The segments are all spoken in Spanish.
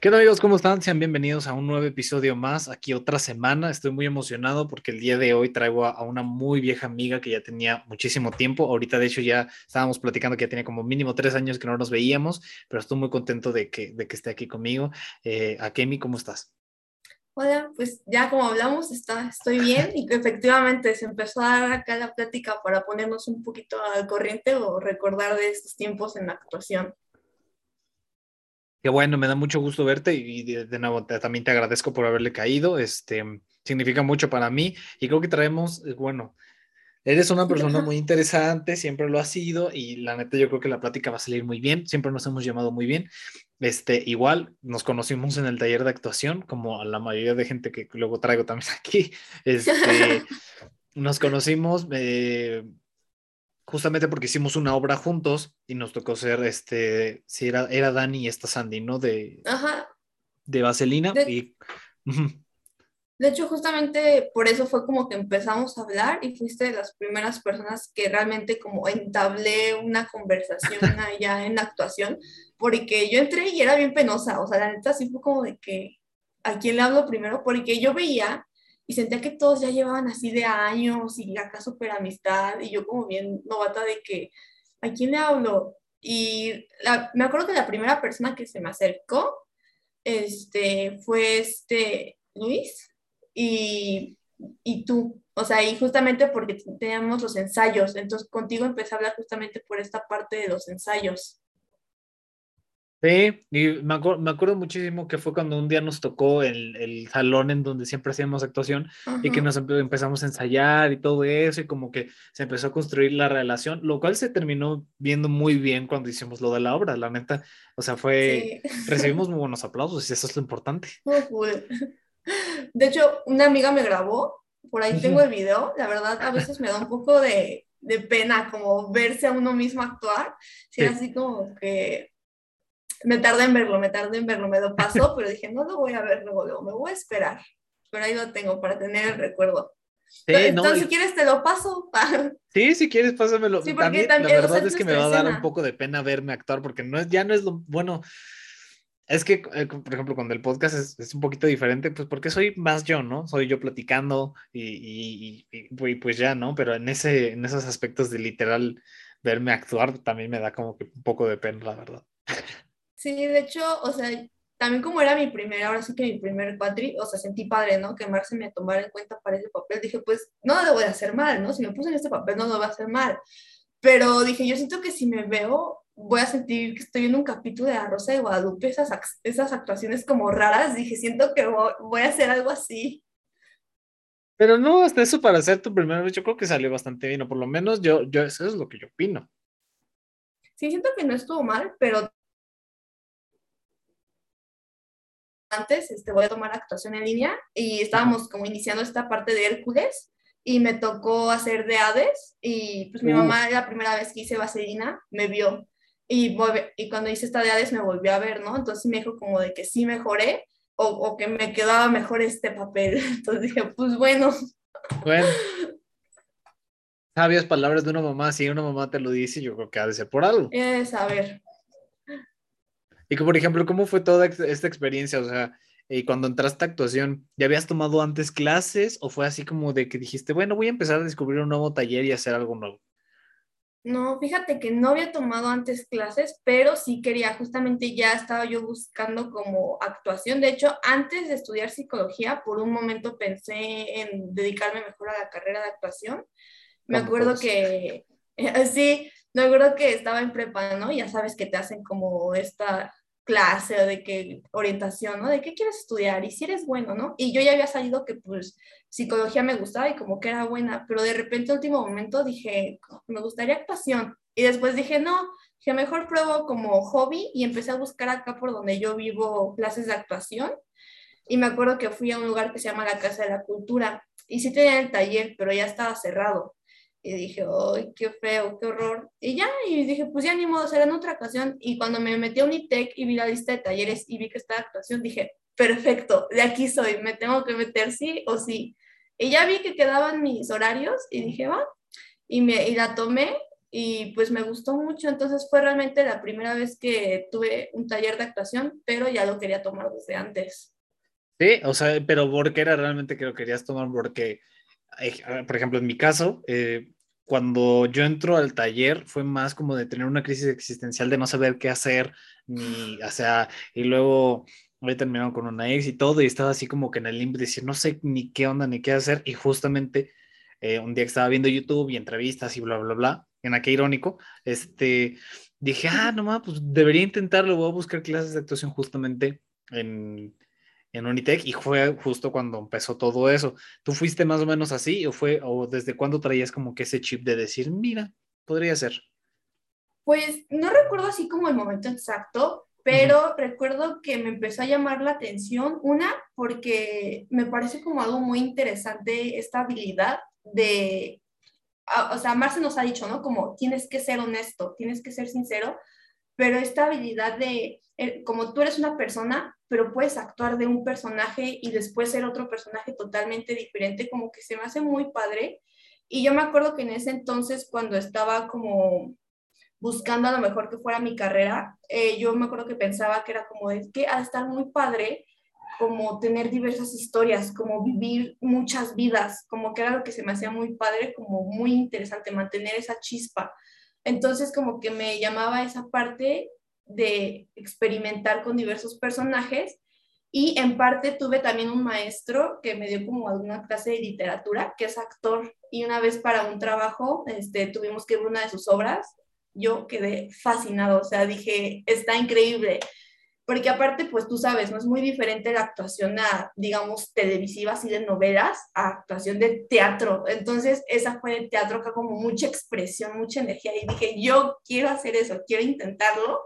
¿Qué tal amigos? ¿Cómo están? Sean bienvenidos a un nuevo episodio más. Aquí otra semana. Estoy muy emocionado porque el día de hoy traigo a, una muy vieja amiga que ya tenía muchísimo tiempo. Ahorita de hecho ya estábamos platicando que ya tenía como mínimo tres años que no nos veíamos, pero estoy muy contento de que, de que esté aquí conmigo. Eh, Akemi, ¿cómo estás? Hola, pues ya como hablamos, está, estoy bien y efectivamente se empezó a dar acá la plática para ponernos un poquito al corriente o recordar de estos tiempos en la actuación. Qué bueno, me da mucho gusto verte y de, nuevo también te agradezco por haberle caído. Este significa mucho para mí y creo que traemos, eh, bueno, eres una persona muy interesante, siempre lo has sido y la neta yo creo que la plática va a salir muy bien, siempre nos hemos llamado muy bien. Este, igual nos conocimos en el taller de actuación, como a la mayoría de gente que luego traigo también aquí. Este, nos conocimos, eh, justamente porque hicimos una obra juntos y nos tocó ser, este, si era, era Dani y esta Sandy, ¿no? De, de Vaselina. De, y, de hecho, justamente por eso fue como que empezamos a hablar y fuiste de las primeras personas que realmente como entablé una conversación allá en la actuación, porque yo entré y era bien penosa, o sea, la neta sí fue como de que, ¿a quién le hablo primero? Porque yo veía y sentía que todos ya llevaban así de años y acá súper amistad y yo como bien novata de que, ¿a quién le hablo? Y me acuerdo que la primera persona que se me acercó este, fue este Luis y, y tú, o sea, y justamente porque teníamos los ensayos, entonces contigo empecé a hablar justamente por esta parte de los ensayos. Sí, y me, acuerdo muchísimo que fue cuando un día nos tocó el, el salón en donde siempre hacíamos actuación y que nos empezamos a ensayar y todo eso y como que se empezó a construir la relación, lo cual se terminó viendo muy bien cuando hicimos lo de la obra, la neta, o sea, fue, recibimos muy buenos aplausos y eso es lo importante. De hecho, una amiga me grabó, por ahí tengo el video, la verdad a veces me da un poco de, de pena como verse a uno mismo actuar, sí. así como que me tardé en verlo, me tardé en verlo, me lo pasó, pero dije, no lo voy a ver luego, luego, me voy a esperar. Pero ahí lo tengo para tener el recuerdo. Entonces, si quieres, te lo paso. sí, si quieres, pásamelo. Sí, porque también, la verdad es que me va a dar un poco de pena verme actuar, porque no es, ya no es lo bueno. Es que, eh, por ejemplo, cuando el podcast es, es, un poquito diferente, pues porque soy más yo, ¿no? Soy yo platicando y, y, y, pues ya, ¿no? Pero en, ese, en esos aspectos de literal verme actuar también me da como que un poco de pena, la verdad. Sí, de hecho, o sea, también como era mi primera, ahora sí que mi primer cuatri, o sea, sentí padre, ¿no? Que Marce me tomara en cuenta para ese papel. Dije, pues, no lo voy a hacer mal, ¿no? Si me puse en este papel, no lo voy a hacer mal. Pero dije, yo siento que si me veo, voy a sentir que estoy en un capítulo de La Rosa de Guadalupe, esas, esas actuaciones como raras. Dije, siento que voy, a hacer algo así. Pero no, hasta eso para hacer tu primer vez, yo creo que salió bastante bien, o por lo menos yo, yo, eso es lo que yo opino. Sí, siento que no estuvo mal, pero antes, este, voy a tomar actuación en línea y estábamos como iniciando esta parte de Hércules y me tocó hacer de Hades y pues mi mamá la primera vez que hice vaselina me vio y, y cuando hice esta de Hades me volvió a ver, ¿no? Entonces me dijo como de que sí mejoré o, o que me quedaba mejor este papel. Entonces dije, pues bueno. Bueno. Sabias palabras de una mamá, si una mamá te lo dice, yo creo que ha de ser por algo. Es, a ver, y que, por ejemplo, ¿cómo fue toda esta experiencia? O sea, y cuando entraste a actuación, ¿ya habías tomado antes clases o fue así como de que dijiste, bueno, voy a empezar a descubrir un nuevo taller y hacer algo nuevo? No, fíjate que no había tomado antes clases, pero sí quería, justamente ya estaba yo buscando como actuación. De hecho, antes de estudiar psicología, por un momento pensé en dedicarme mejor a la carrera de actuación. Me acuerdo que, sí, me acuerdo que estaba en prepa, ¿no? Ya sabes que te hacen como esta clase o de qué orientación, ¿no? De qué quieres estudiar y si eres bueno, ¿no? Y yo ya había salido que pues psicología me gustaba y como que era buena, pero de repente último momento dije, me gustaría actuación. Y después dije, no, que mejor pruebo como hobby y empecé a buscar acá por donde yo vivo clases de actuación. Y me acuerdo que fui a un lugar que se llama la Casa de la Cultura y sí tenía el taller, pero ya estaba cerrado. Y dije, ¡ay, qué feo, qué horror! Y ya, y dije, pues ya ni modo, será en otra ocasión. Y cuando me metí a Unitec y vi la lista de talleres y vi que estaba actuación, dije, perfecto, de aquí soy, me tengo que meter sí o sí. Y ya vi que quedaban mis horarios y dije, va, y, me, y la tomé y pues me gustó mucho, entonces fue realmente la primera vez que tuve un taller de actuación, pero ya lo quería tomar desde antes. Sí, o sea, pero ¿por qué era realmente que lo querías tomar? Porque, eh, por ejemplo, en mi caso, eh, cuando yo entro al taller fue más como de tener una crisis existencial de no saber qué hacer, ni, o sea, y luego había terminado con una ex y todo, y estaba así como que en el limbo de decir, no sé ni qué onda ni qué hacer, y justamente eh, un día que estaba viendo YouTube y entrevistas y bla, bla, bla, en aquel irónico, este, dije, ah, no pues debería intentarlo, voy a buscar clases de actuación justamente en, en Unitec y fue justo cuando empezó todo eso. ¿Tú fuiste más o menos así o fue, o desde cuándo traías como que ese chip de decir, mira, podría ser? Pues no recuerdo así como el momento exacto, pero recuerdo que me empezó a llamar la atención, una, porque me parece como algo muy interesante esta habilidad de, o sea, Marce nos ha dicho, ¿no? Como tienes que ser honesto, tienes que ser sincero, pero esta habilidad de, eh, como tú eres una persona, pero puedes actuar de un personaje y después ser otro personaje totalmente diferente, como que se me hace muy padre. Y yo me acuerdo que en ese entonces, cuando estaba como buscando a lo mejor que fuera mi carrera, eh, yo me acuerdo que pensaba que era como, es que ha de estar muy padre como tener diversas historias, como vivir muchas vidas, como que era lo que se me hacía muy padre, como muy interesante mantener esa chispa. Entonces como que me llamaba esa parte de experimentar con diversos personajes y en parte tuve también un maestro que me dio como alguna clase de literatura, que es actor, y una vez para un trabajo este, tuvimos que ver una de sus obras, yo quedé fascinado, o sea, dije, está increíble, porque aparte, pues tú sabes, no es muy diferente la actuación a, digamos, televisiva, así de novelas, a actuación de teatro. Entonces, esa fue de teatro que como mucha expresión, mucha energía, y dije, yo quiero hacer eso, quiero intentarlo.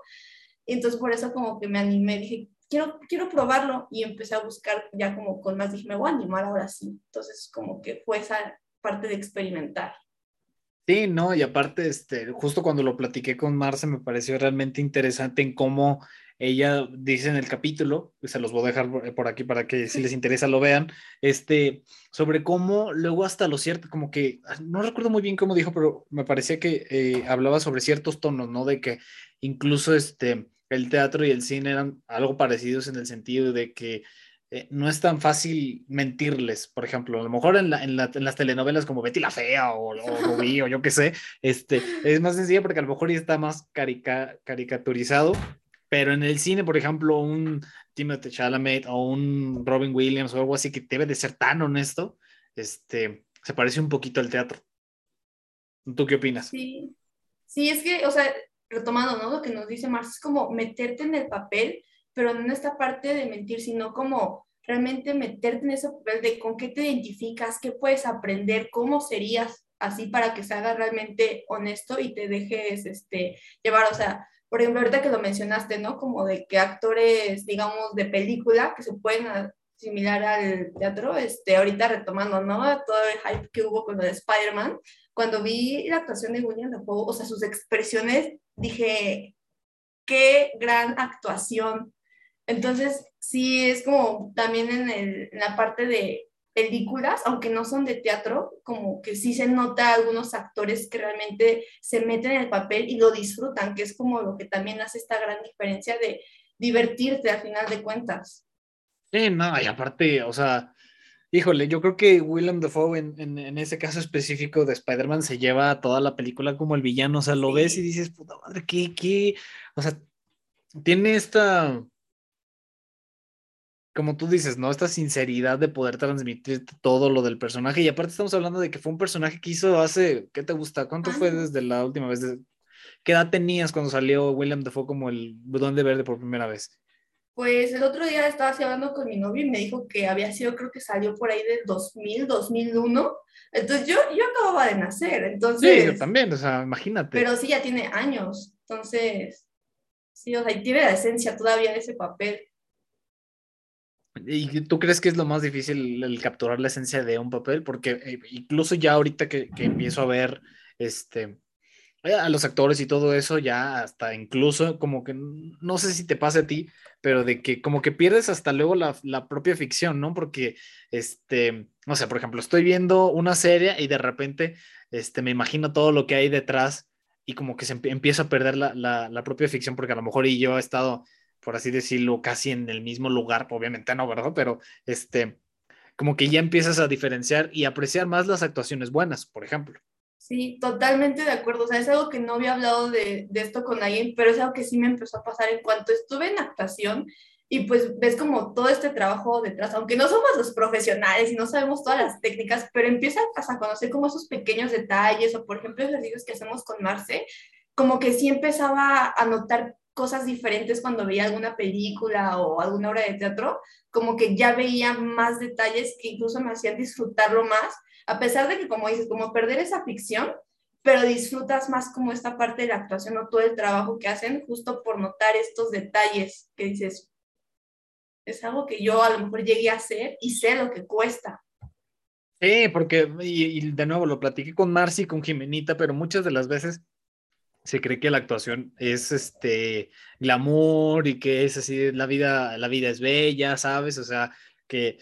Y entonces, por eso como que me animé, dije, quiero, quiero probarlo, y empecé a buscar ya como con más, dije, me voy a animar ahora sí. Entonces, como que fue esa parte de experimentar. Sí, no, y aparte, este, justo cuando lo platiqué con Marce, me pareció realmente interesante en cómo ella dice en el capítulo, se los voy a dejar por aquí para que si les interesa lo vean, este, sobre cómo luego hasta lo cierto, como que, ah, no recuerdo muy bien cómo dijo, pero me parecía que eh, hablaba sobre ciertos tonos, ¿no? De que incluso este, el teatro y el cine eran algo parecidos en el sentido de que eh, no es tan fácil mentirles, por ejemplo, a lo mejor en, la, en, las telenovelas como Betty la Fea o, o Rubí o yo qué sé, este, es más sencillo porque a lo mejor ya está más caricaturizado pero en el cine, por ejemplo, un Timothée Chalamet o un Robin Williams o algo así que debe de ser tan honesto, este, se parece un poquito al teatro. ¿Tú qué opinas? Sí, sí, es que, o sea, retomando, ¿no? Lo que nos dice Marx es como meterte en el papel, pero no en esta parte de mentir, sino como realmente meterte en ese papel de con qué te identificas, qué puedes aprender, cómo serías así para que se haga realmente honesto y te dejes este, llevar, o sea, por ejemplo, ahorita que lo mencionaste, ¿no? Como de que actores, digamos, de película que se pueden asimilar al teatro, este, ahorita retomando, ¿no? Todo el hype que hubo con lo de Spider-Man, cuando vi la actuación de William Dafoe, o sea, sus expresiones, dije, qué gran actuación. Entonces, sí, es como también en, el, en la parte de películas, aunque no son de teatro, como que sí se nota algunos actores que realmente se meten en el papel y lo disfrutan, que es como lo que también hace esta gran diferencia de divertirte al final de cuentas. Sí, no, y aparte, o sea, híjole, yo creo que Willem Dafoe en, en, en ese caso específico de Spider-Man se lleva toda la película como el villano, o sea, lo ves y dices, puta madre, ¿qué, qué? O sea, tiene esta como tú dices, ¿no? Esta sinceridad de poder transmitir todo lo del personaje. Y aparte estamos hablando de que fue un personaje que hizo hace, ¿qué te gusta? ¿Cuánto fue desde la última vez? ¿Qué edad tenías cuando salió William Dafoe como el de Verde por primera vez? Pues el otro día estaba hablando con mi novio y me dijo que había sido, creo que salió por ahí del 2000, 2001. Entonces yo, yo acababa de nacer, entonces... Sí, yo también, o sea, imagínate. Pero sí, ya tiene años, entonces... Sí, o sea, y tiene la esencia todavía de ese papel. ¿Y tú crees que es lo más difícil el capturar la esencia de un papel? Porque eh, incluso ya ahorita que, empiezo a ver este, eh, a los actores y todo eso, ya hasta incluso como que no sé si te pasa a ti, pero de que como que pierdes hasta luego la, la propia ficción, ¿no? Porque, este, no sé, por ejemplo, estoy viendo una serie y de repente este, me imagino todo lo que hay detrás y como que se empieza a perder la, la, la, propia ficción, porque a lo mejor y yo he estado, por así decirlo, casi en el mismo lugar, obviamente no, ¿verdad? Pero este, como que ya empiezas a diferenciar y apreciar más las actuaciones buenas, por ejemplo. Sí, totalmente de acuerdo. O sea, es algo que no había hablado de, de esto con alguien, pero es algo que sí me empezó a pasar en cuanto estuve en actuación y pues ves como todo este trabajo detrás, aunque no somos los profesionales y no sabemos todas las técnicas, pero empiezas a conocer como esos pequeños detalles o por ejemplo ejercicios que hacemos con Marce, como que sí empezaba a notar cosas diferentes cuando veía alguna película o alguna obra de teatro, como que ya veía más detalles que incluso me hacían disfrutarlo más, a pesar de que como dices, como perder esa ficción, pero disfrutas más como esta parte de la actuación o todo el trabajo que hacen justo por notar estos detalles que dices, es algo que yo a lo mejor llegué a hacer y sé lo que cuesta. Sí, porque, y, de nuevo, lo platiqué con Marcy, con Jimenita, pero muchas de las veces se cree que la actuación es este glamour y que es así, la vida, la vida es bella, ¿sabes? O sea, que,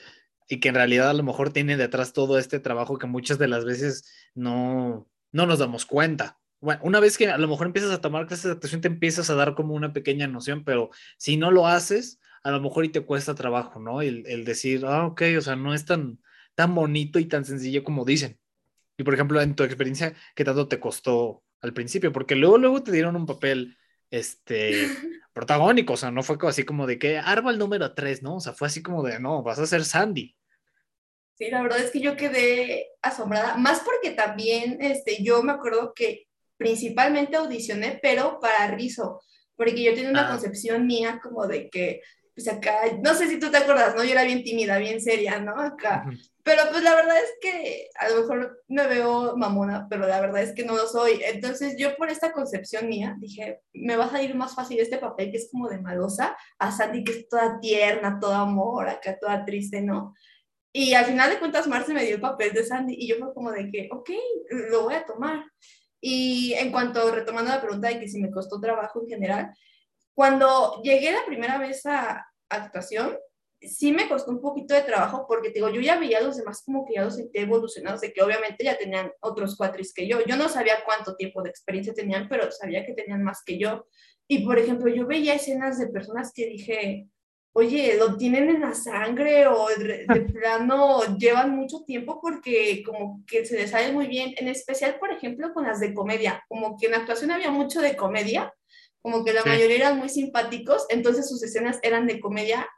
y que en realidad a lo mejor tiene detrás todo este trabajo que muchas de las veces no, no nos damos cuenta. Bueno, una vez que a lo mejor empiezas a tomar clases de actuación, te empiezas a dar como una pequeña noción, pero si no lo haces, a lo mejor y te cuesta trabajo, ¿no? El, decir, ah, ok, o sea, no es tan, tan bonito y tan sencillo como dicen. Y por ejemplo, en tu experiencia, ¿qué tanto te costó al principio? Porque luego, luego te dieron un papel, este, protagónico, o sea, no fue así como de que árbol número 3, ¿no? O sea, fue así como de, no, vas a ser Sandy. Sí, la verdad es que yo quedé asombrada, más porque también, este, yo me acuerdo que principalmente audicioné, pero para Rizo, porque yo tenía una ah. concepción mía como de que pues acá, no sé si tú te acuerdas, ¿no? Yo era bien tímida, bien seria, ¿no? Acá. Pero pues la verdad es que a lo mejor me veo mamona, pero la verdad es que no lo soy. Entonces yo por esta concepción mía dije, me va a salir más fácil este papel que es como de malosa, a Sandy que es toda tierna, toda amor, acá toda triste, ¿no? Y al final de cuentas Marce me dio el papel de Sandy y yo fue como de que, ok, lo voy a tomar. Y en cuanto, retomando la pregunta de que si me costó trabajo en general, cuando llegué la primera vez a actuación, sí me costó un poquito de trabajo porque digo, yo ya veía a los demás como que ya los sentía evolucionados, de que obviamente ya tenían otros cuatris que yo. Yo no sabía cuánto tiempo de experiencia tenían, pero sabía que tenían más que yo. Y por ejemplo, yo veía escenas de personas que dije, oye, lo tienen en la sangre o de, plano llevan mucho tiempo porque como que se les sale muy bien, en especial, por ejemplo, con las de comedia, como que en actuación había mucho de comedia como que la mayoría eran muy simpáticos, entonces sus escenas eran de comedia,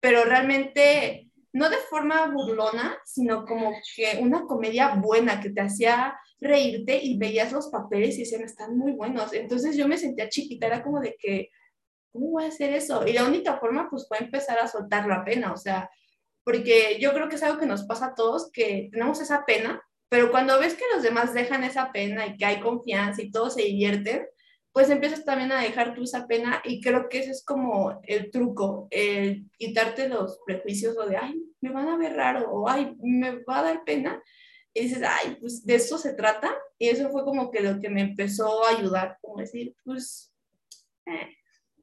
pero realmente no de forma burlona, sino como que una comedia buena que te hacía reírte y veías los papeles y decían, están muy buenos. Entonces yo me sentía chiquita, era como de que, ¿cómo voy a hacer eso? Y la única forma pues fue empezar a soltar la pena, o sea, porque yo creo que es algo que nos pasa a todos, que tenemos esa pena, pero cuando ves que los demás dejan esa pena y que hay confianza y todos se divierten, pues empiezas también a dejar tú esa pena y creo que ese es como el truco, el quitarte los prejuicios o de, ay, me van a ver raro o ay, me va a dar pena. Y dices, ay, pues de eso se trata. Y eso fue como que lo que me empezó a ayudar, como decir, pues... Eh.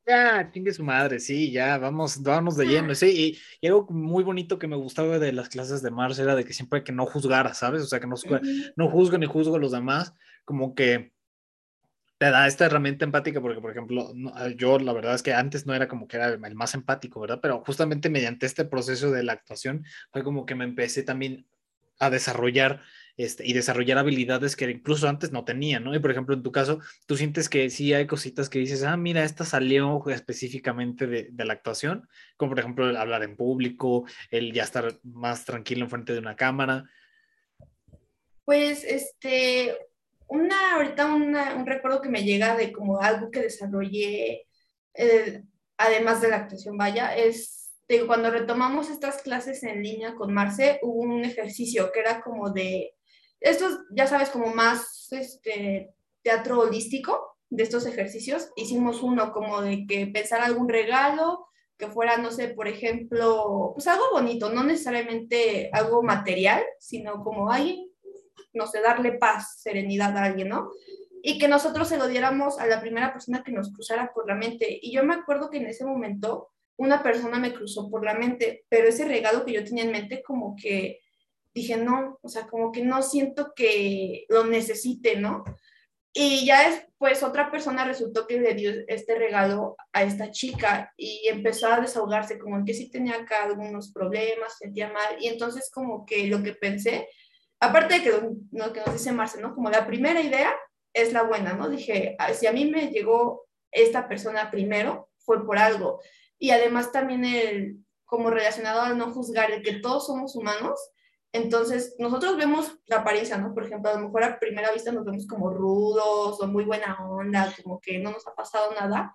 Ya, chingue su madre, sí, ya, vamos, vamos de lleno. Sí, y, algo muy bonito que me gustaba de las clases de Mars era de que siempre que no juzgara, ¿sabes? O sea, que no, no juzgo ni juzgo a los demás, como que te da esta herramienta empática porque, por ejemplo, ah, yo la verdad es que antes no era como que era el más empático, ¿verdad? Pero justamente mediante este proceso de la actuación fue como que me empecé también a desarrollar este, y desarrollar habilidades que incluso antes no tenía, ¿no? Y por ejemplo, en tu caso, tú sientes que sí hay cositas que dices, ah, mira, esta salió específicamente de, de la actuación, como por ejemplo el hablar en público, el ya estar más tranquilo en frente de una cámara. Pues, este, una, ahorita un recuerdo que me llega de como algo que desarrollé, eh, además de la actuación, vaya, es de cuando retomamos estas clases en línea con Marce, hubo un ejercicio que era como de, estos, ya sabes, como más este, teatro holístico de estos ejercicios. Hicimos uno como de que pensar algún regalo, que fuera, no sé, por ejemplo, pues algo bonito, no necesariamente algo material, sino como alguien no sé, darle paz, serenidad a alguien, ¿no? Y que nosotros se lo diéramos a la primera persona que nos cruzara por la mente. Y yo me acuerdo que en ese momento una persona me cruzó por la mente, pero ese regalo que yo tenía en mente como que dije, no, o sea, como que no siento que lo necesite, ¿no? Y ya después otra persona resultó que le dio este regalo a esta chica y empezó a desahogarse como que sí tenía acá algunos problemas, sentía mal. Y entonces como que lo que pensé, aparte de que lo, que nos dice Marce, ¿no? Como la primera idea es la buena, ¿no? Dije, si a mí me llegó esta persona primero, fue por algo. Y además también el, como relacionado al no juzgar, el que todos somos humanos, entonces, nosotros vemos la apariencia, ¿no? Por ejemplo, a lo mejor a primera vista nos vemos como rudos o muy buena onda, como que no nos ha pasado nada,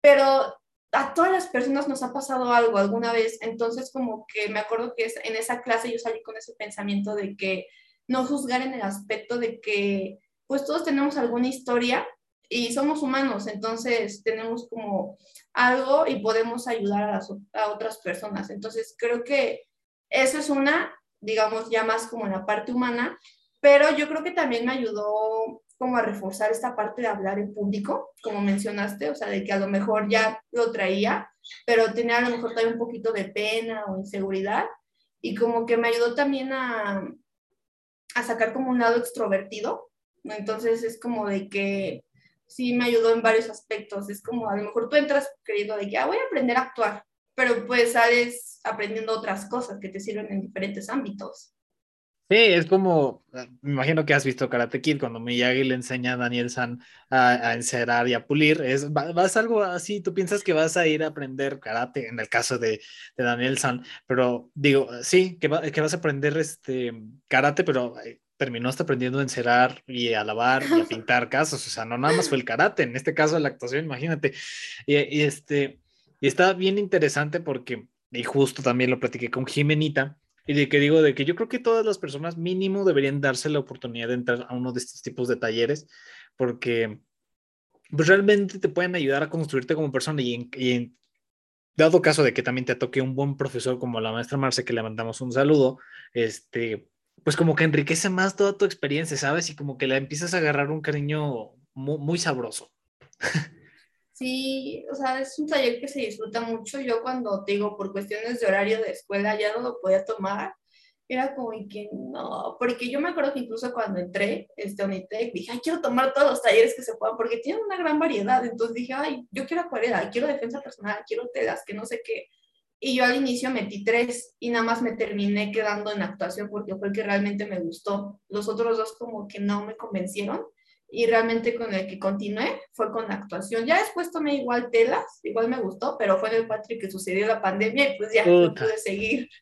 pero a todas las personas nos ha pasado algo alguna vez. Entonces, como que me acuerdo que en esa clase yo salí con ese pensamiento de que no juzgar en el aspecto de que, pues todos tenemos alguna historia y somos humanos, entonces tenemos como algo y podemos ayudar a, las, a otras personas. Entonces, creo que eso es una digamos, ya más como la parte humana, pero yo creo que también me ayudó como a reforzar esta parte de hablar en público, como mencionaste, o sea, de que a lo mejor ya lo traía, pero tenía a lo mejor también un poquito de pena o inseguridad, y como que me ayudó también a, a sacar como un lado extrovertido, entonces es como de que sí me ayudó en varios aspectos, es como a lo mejor tú entras querido de que ah, voy a aprender a actuar, pero pues sales aprendiendo otras cosas que te sirven en diferentes ámbitos. Sí, es como, me imagino que has visto Karate Kid cuando Miyagi le enseña a Daniel San a, encerar y a pulir, es, vas algo así, tú piensas que vas a ir a aprender karate, en el caso de, de Daniel San, pero digo, sí, que, que vas a aprender este karate, pero eh, terminaste aprendiendo a encerar y a lavar y a pintar casas, o sea, no nada más fue el karate, en este caso la actuación, imagínate, y, y este, y está bien interesante porque, y justo también lo platiqué con Jimenita, y de que digo, de que yo creo que todas las personas mínimo deberían darse la oportunidad de entrar a uno de estos tipos de talleres, porque pues, realmente te pueden ayudar a construirte como persona y en, dado caso de que también te toque un buen profesor como la maestra Marce, que le mandamos un saludo, este, pues como que enriquece más toda tu experiencia, ¿sabes? Y como que le empiezas a agarrar un cariño muy, muy sabroso. Sí, o sea, es un taller que se disfruta mucho. Yo cuando te digo, por cuestiones de horario de escuela ya no lo podía tomar, era como que no, porque yo me acuerdo que incluso cuando entré este Unitec dije, ay, quiero tomar todos los talleres que se puedan, porque tienen una gran variedad. Entonces dije, ay, yo quiero acuarela, quiero defensa personal, quiero telas, que no sé qué. Y yo al inicio metí tres y nada más me terminé quedando en actuación porque fue el que realmente me gustó. Los otros dos como que no me convencieron y realmente con el que continué fue con la actuación. Ya después tomé igual telas, igual me gustó, pero fue en el Patrick que sucedió la pandemia y pues ya no pude seguir.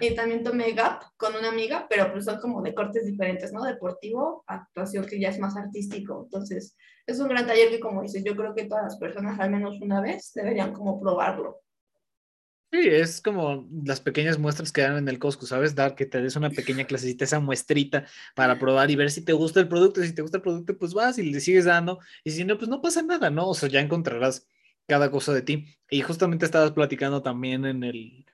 Y también tomé GAP con una amiga, pero pues son como de cortes diferentes, ¿no? Deportivo, actuación que ya es más artístico. Entonces, es un gran taller que como dices, yo creo que todas las personas al menos una vez deberían como probarlo. Sí, es como las pequeñas muestras que dan en el Costco, ¿sabes? Dar que te des una pequeña clasecita, esa muestrita para probar y ver si te gusta el producto. Si te gusta el producto, pues vas y le sigues dando. Y si no, pues no pasa nada, ¿no? O sea, ya encontrarás cada cosa de ti. Y justamente estabas platicando también en el,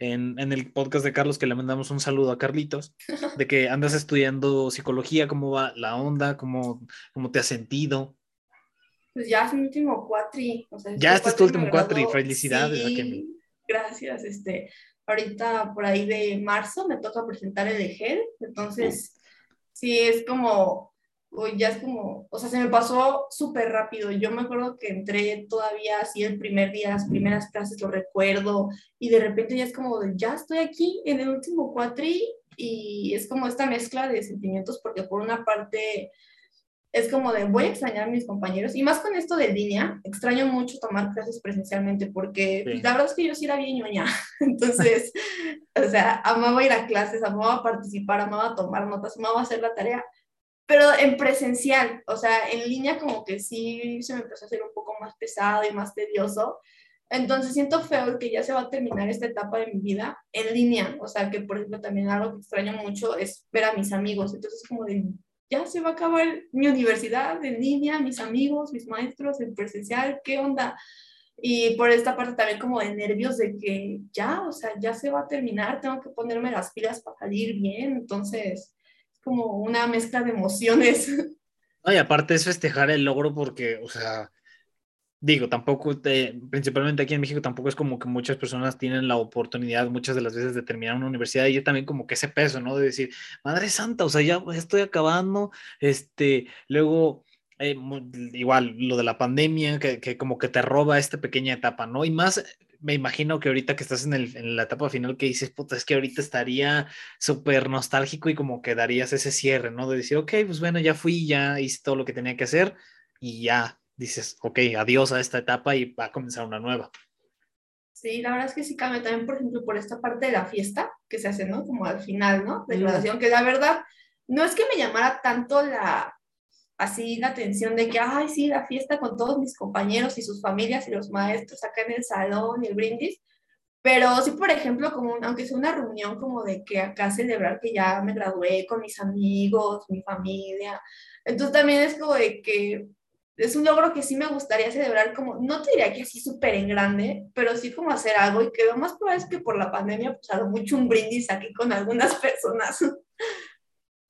en, en, el podcast de Carlos, que le mandamos un saludo a Carlitos, de que andas estudiando psicología, cómo va la onda, cómo, cómo te has sentido. Pues ya es mi último cuatri. O sea, ya este es tu último cuatri, felicidades. Sí. Gracias, este, ahorita por ahí de marzo me toca presentar el EGEL, entonces sí es como, ya es como, o sea, se me pasó súper rápido. Yo me acuerdo que entré todavía así el primer día, las primeras clases, lo recuerdo, y de repente ya es como, ya estoy aquí en el último cuatri, y es como esta mezcla de sentimientos, porque por una parte es como de voy a extrañar a mis compañeros. Y más con esto de línea, extraño mucho tomar clases presencialmente porque pues, la verdad es que yo sí era bien ñoña, entonces, o sea, amaba ir a clases, amaba participar, amaba tomar notas, amaba hacer la tarea, pero en presencial, o sea, en línea como que sí se me empezó a hacer un poco más pesado y más tedioso, entonces siento feo que ya se va a terminar esta etapa de mi vida en línea, o sea, que por ejemplo también algo que extraño mucho es ver a mis amigos, entonces como de ya se va a acabar mi universidad en línea, mis amigos, mis maestros en presencial, ¿qué onda? Y por esta parte también como de nervios de que ya, o sea, ya se va a terminar, tengo que ponerme las pilas para salir bien, entonces es como una mezcla de emociones. ay aparte es festejar el logro porque, o sea, digo, tampoco, principalmente aquí en México, tampoco es como que muchas personas tienen la oportunidad muchas de las veces de terminar una universidad y también como que ese peso, ¿no? De decir, Madre Santa, o sea, ya estoy acabando, este, luego eh, igual lo de la pandemia, que, que, como que te roba esta pequeña etapa, ¿no? Y más, me imagino que ahorita que estás en, el, en la etapa final que dices, puta, es que ahorita estaría súper nostálgico y como que darías ese cierre, ¿no? De decir, ok, pues bueno, ya fui, ya hice todo lo que tenía que hacer y ya dices, ok, adiós a esta etapa y va a comenzar una nueva. Sí, la verdad es que sí cambia también, por ejemplo, por esta parte de la fiesta que se hace, ¿no? Como al final, ¿no? De graduación, que la verdad no es que me llamara tanto la, así la atención de que, ay, sí, la fiesta con todos mis compañeros y sus familias y los maestros acá en el salón y el brindis, pero sí, por ejemplo, como aunque sea una reunión como de que acá celebrar que ya me gradué con mis amigos, mi familia, entonces también es como de que es un logro que sí me gustaría celebrar como, no te diría que así súper en grande, pero sí como hacer algo y que lo más probable es que por la pandemia pues hago mucho un brindis aquí con algunas personas.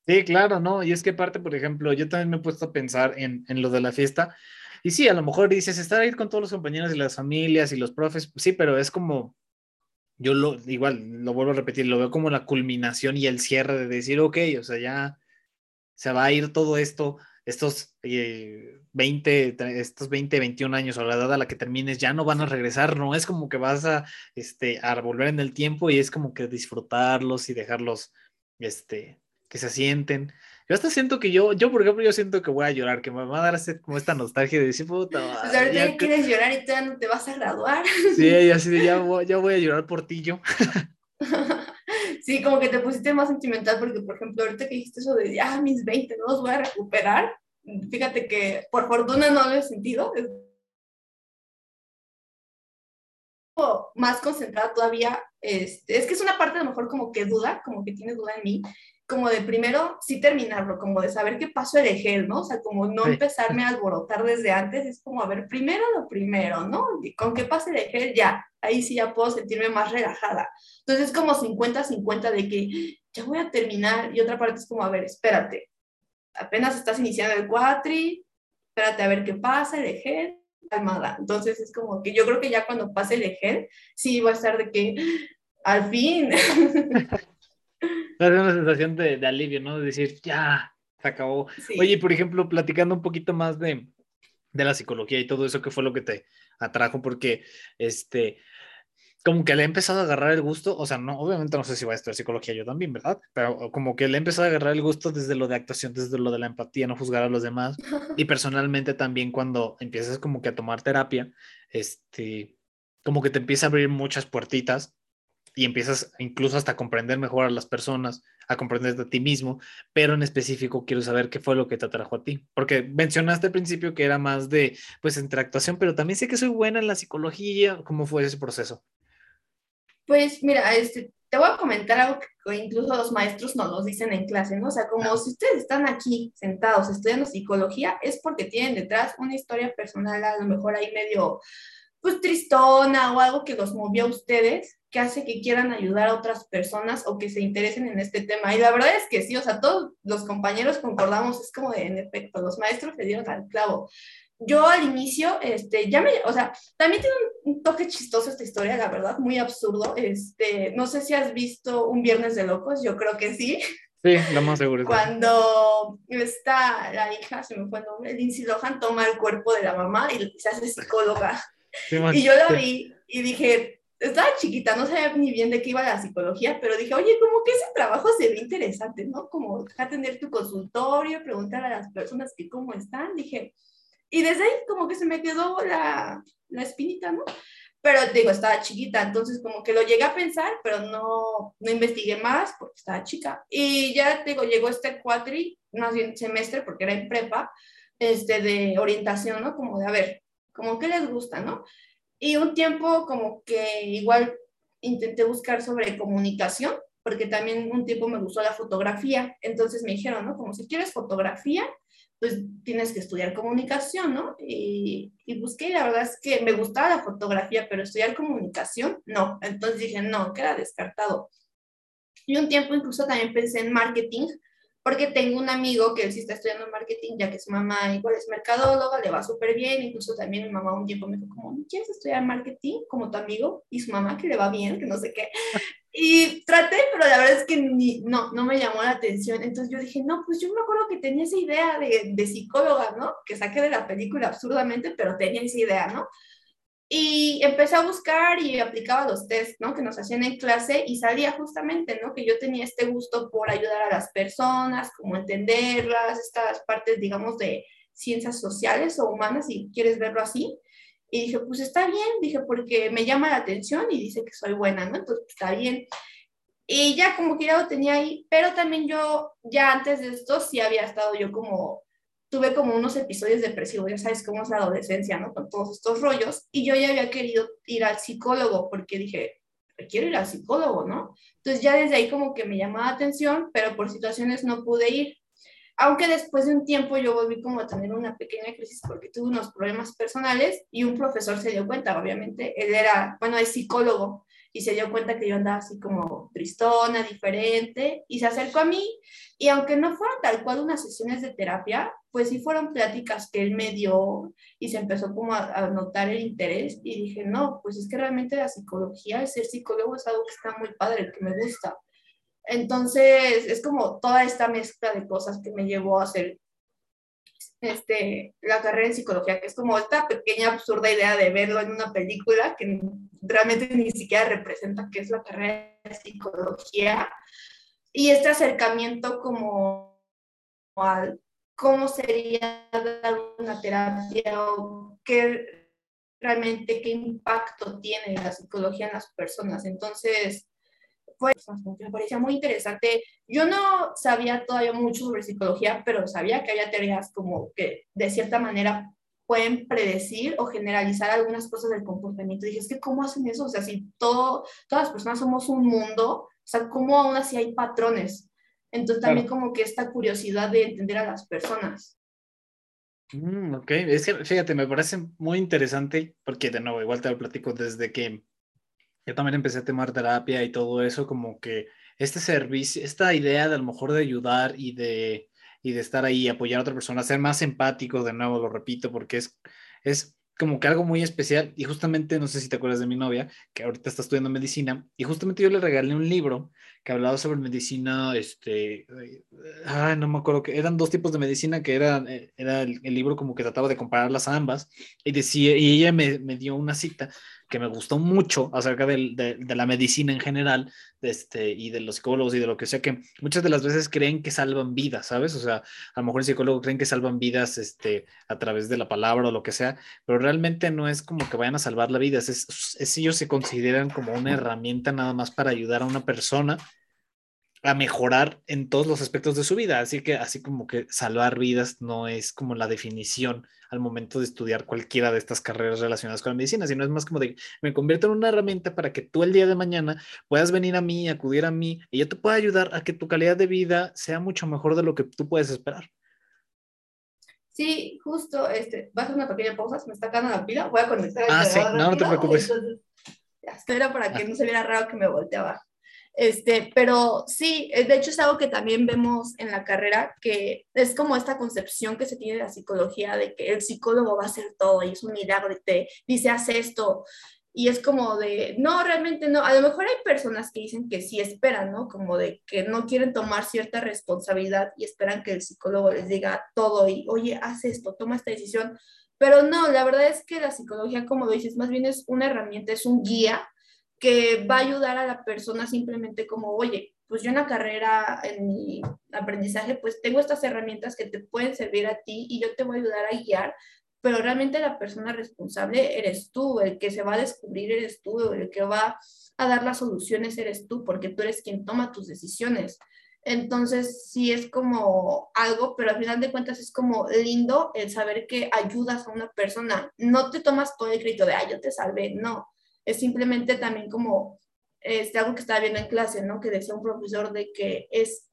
Sí, claro, ¿no? Y es que parte, por ejemplo, yo también me he puesto a pensar en, en lo de la fiesta. Y sí, a lo mejor dices, estar ahí con todos los compañeros y las familias y los profes, sí, pero es como, yo lo, igual, lo vuelvo a repetir, lo veo como la culminación y el cierre de decir, ok, o sea, ya se va a ir todo esto, estos 20, eh, estos 20, 21 años o la edad a la que termines ya no van a regresar, no es como que vas a, este, a volver en el tiempo y es como que disfrutarlos y dejarlos, este, que se sienten. Yo hasta siento que yo, yo por ejemplo, yo siento que voy a llorar, que me va a dar como esta nostalgia de decir, puta. Pues ahorita ya quieres llorar y todavía no te vas a graduar. Sí, así de ya voy, ya voy a llorar por ti yo. Sí, como que te pusiste más sentimental porque, por ejemplo, ahorita que dijiste eso de, ah, mis 20, no los voy a recuperar, fíjate que por fortuna no lo he sentido. más concentrada todavía, este, es que es una parte a lo mejor como que duda, como que tiene duda en mí, como de primero sí terminarlo, como de saber qué paso elegir, ¿no? O sea, como no empezarme a alborotar desde antes, es como, a ver, primero lo primero, ¿no? con qué paso elegir ya, ahí sí ya puedo sentirme más relajada. Entonces es como 50-50 de que ya voy a terminar y otra parte es como, a ver, espérate, apenas estás iniciando el cuatri, espérate a ver qué pasa, elegir, calmada. Entonces es como que yo creo que ya cuando pase el elegir, sí va a estar de que al fin. Es una sensación de, de, alivio, ¿no? De decir, ya, se acabó. Oye, por ejemplo, platicando un poquito más de, de la psicología y todo eso, ¿qué fue lo que te atrajo? Porque, este, como que le he empezado a agarrar el gusto, o sea, no, obviamente no sé si va a estudiar psicología yo también, ¿verdad? Pero como que le he empezado a agarrar el gusto desde lo de actuación, desde lo de la empatía, no juzgar a los demás. Y personalmente también cuando empiezas como que a tomar terapia, este, como que te empieza a abrir muchas puertitas y empiezas incluso hasta a comprender mejor a las personas, a comprenderte a ti mismo, pero en específico quiero saber qué fue lo que te atrajo a ti, porque mencionaste al principio que era más de, pues, interactuación, pero también sé que soy buena en la psicología, ¿cómo fue ese proceso? Pues mira, este, te voy a comentar algo que incluso los maestros nos los dicen en clase, ¿no? O sea, como si ustedes están aquí sentados estudiando psicología, es porque tienen detrás una historia personal, a lo mejor ahí medio, pues tristona o algo que los movió a ustedes que hace que quieran ayudar a otras personas o que se interesen en este tema. Y la verdad es que sí, o sea, todos los compañeros concordamos, es como de, en efecto, los maestros le dieron al clavo. Yo al inicio, este, ya me, o sea, también tiene un, toque chistoso esta historia, la verdad, muy absurdo. Este, no sé si has visto Un Viernes de Locos, yo creo que sí. Sí, lo más seguro. Cuando está la hija, se me fue el nombre, Lindsay Lohan toma el cuerpo de la mamá y se hace psicóloga. y yo la vi y dije, estaba chiquita, no sabía ni bien de qué iba la psicología, pero dije, oye, como que ese trabajo se ve interesante, ¿no? Como atender tu consultorio, preguntar a las personas que cómo están, dije, y desde ahí como que se me quedó la, la espinita, ¿no? Pero digo, estaba chiquita, entonces como que lo llegué a pensar, pero no, no investigué más porque estaba chica. Y ya digo, llegó este cuatri, más bien semestre, porque era en prepa, este, de orientación, ¿no? Como de, a ver, como que les gusta, ¿no? Y un tiempo como que igual intenté buscar sobre comunicación, porque también un tiempo me gustó la fotografía. Entonces me dijeron, ¿no? Como si quieres fotografía, pues tienes que estudiar comunicación, ¿no? Y, y busqué, y la verdad es que me gustaba la fotografía, pero estudiar comunicación, no. Entonces dije, no, queda descartado. Y un tiempo incluso también pensé en marketing, porque tengo un amigo que él sí está estudiando marketing, ya que su mamá igual es mercadóloga, le va súper bien, incluso también mi mamá un tiempo me dijo como, ¿quieres estudiar marketing como tu amigo? Y su mamá que le va bien, que no sé qué. Y traté, pero la verdad es que ni, no, no me llamó la atención. Entonces yo dije, no, pues yo me acuerdo que tenía esa idea de, de psicóloga, ¿no? Que saqué de la película absurdamente, pero tenía esa idea, ¿no? Y empecé a buscar y aplicaba los test, ¿no? Que nos hacían en clase y salía justamente, ¿no? Que yo tenía este gusto por ayudar a las personas, como entenderlas, estas partes, digamos, de ciencias sociales o humanas, si quieres verlo así. Y dije, pues está bien, dije, porque me llama la atención y dice que soy buena, ¿no? Entonces, está bien. Y ya como que ya lo tenía ahí, pero también yo, ya antes de esto, sí había estado yo como tuve como unos episodios depresivos, ya sabes cómo es la adolescencia, ¿no? Con todos estos rollos, y yo ya había querido ir al psicólogo porque dije, quiero ir al psicólogo, ¿no? Entonces ya desde ahí como que me llamaba la atención, pero por situaciones no pude ir. Aunque después de un tiempo yo volví como a tener una pequeña crisis porque tuve unos problemas personales y un profesor se dio cuenta, obviamente, él era, bueno, es psicólogo, y se dio cuenta que yo andaba así como tristona, diferente, y se acercó a mí, y aunque no fueron tal cual unas sesiones de terapia, pues sí fueron pláticas que él me dio y se empezó como a, notar el interés y dije, no, pues es que realmente la psicología, el ser psicólogo es algo que está muy padre, que me gusta. Entonces, es como toda esta mezcla de cosas que me llevó a hacer este, la carrera en psicología, que es como esta pequeña absurda idea de verlo en una película que realmente ni siquiera representa qué es la carrera de psicología, y este acercamiento como al cómo sería dar una terapia o qué realmente qué impacto tiene la psicología en las personas. Entonces, pues me parecía muy interesante. Yo no sabía todavía mucho sobre psicología, pero sabía que había teorías como que de cierta manera pueden predecir o generalizar algunas cosas del comportamiento. Y dije, es que ¿cómo hacen eso? O sea, si todo, todas las personas somos un mundo, o sea, ¿cómo aún así hay patrones? Entonces también como que esta curiosidad de entender a las personas. Mm, ok, es que fíjate, me parece muy interesante porque de nuevo, igual te lo platico desde que yo también empecé a tomar terapia y todo eso, como que este servicio, esta idea de a lo mejor de ayudar y de, y de estar ahí, apoyar a otra persona, ser más empático, de nuevo lo repito, porque es, es como que algo muy especial y justamente, no sé si te acuerdas de mi novia, que ahorita está estudiando medicina, y justamente yo le regalé un libro que hablaba sobre medicina, este, ay, no me acuerdo que eran dos tipos de medicina, que era, eh, era el, libro como que trataba de compararlas a ambas, y decía, y ella me, me dio una cita que me gustó mucho acerca de, de, la medicina en general este, y de los psicólogos y de lo que sea, que muchas de las veces creen que salvan vidas, ¿sabes? O sea, a lo mejor el psicólogo creen que salvan vidas este, a través de la palabra o lo que sea, pero realmente no es como que vayan a salvar la vida, es, es ellos se consideran como una herramienta nada más para ayudar a una persona a mejorar en todos los aspectos de su vida. Así que así como que salvar vidas no es como la definición al momento de estudiar cualquiera de estas carreras relacionadas con la medicina, sino es más como de me convierto en una herramienta para que tú el día de mañana puedas venir a mí, acudir a mí y yo te pueda ayudar a que tu calidad de vida sea mucho mejor de lo que tú puedes esperar. Sí, justo, este, va a hacer una pequeña pausa, se me está quedando la pila, voy a conectar. Ah, sí, no, no te preocupes. ya, esto era para que no se viera raro que me volteaba. Este, pero sí, eh, de hecho es algo que también vemos en la carrera, que es como esta concepción que se tiene de la psicología, de que el psicólogo va a hacer todo y es un milagro y te dice, haz esto. Y es como de, no, realmente no. A lo mejor hay personas que dicen que sí esperan, ¿no? Como de que no quieren tomar cierta responsabilidad y esperan que el psicólogo les diga todo y, oye, haz esto, toma esta decisión. Pero no, la verdad es que la psicología, como lo dices, más bien es una herramienta, es un guía que va a ayudar a la persona simplemente como, oye, pues yo en la carrera, en mi aprendizaje, pues tengo estas herramientas que te pueden servir a ti y yo te voy a ayudar a guiar, pero realmente la persona responsable eres tú, el que se va a descubrir eres tú, el que va a dar las soluciones eres tú, porque tú eres quien toma tus decisiones. Entonces, sí es como algo, pero al final de cuentas es como lindo el saber que ayudas a una persona. No te tomas todo el crédito de, ay, yo te salvé, no es simplemente también como este, algo que estaba viendo en clase, ¿no? Que decía un profesor de que es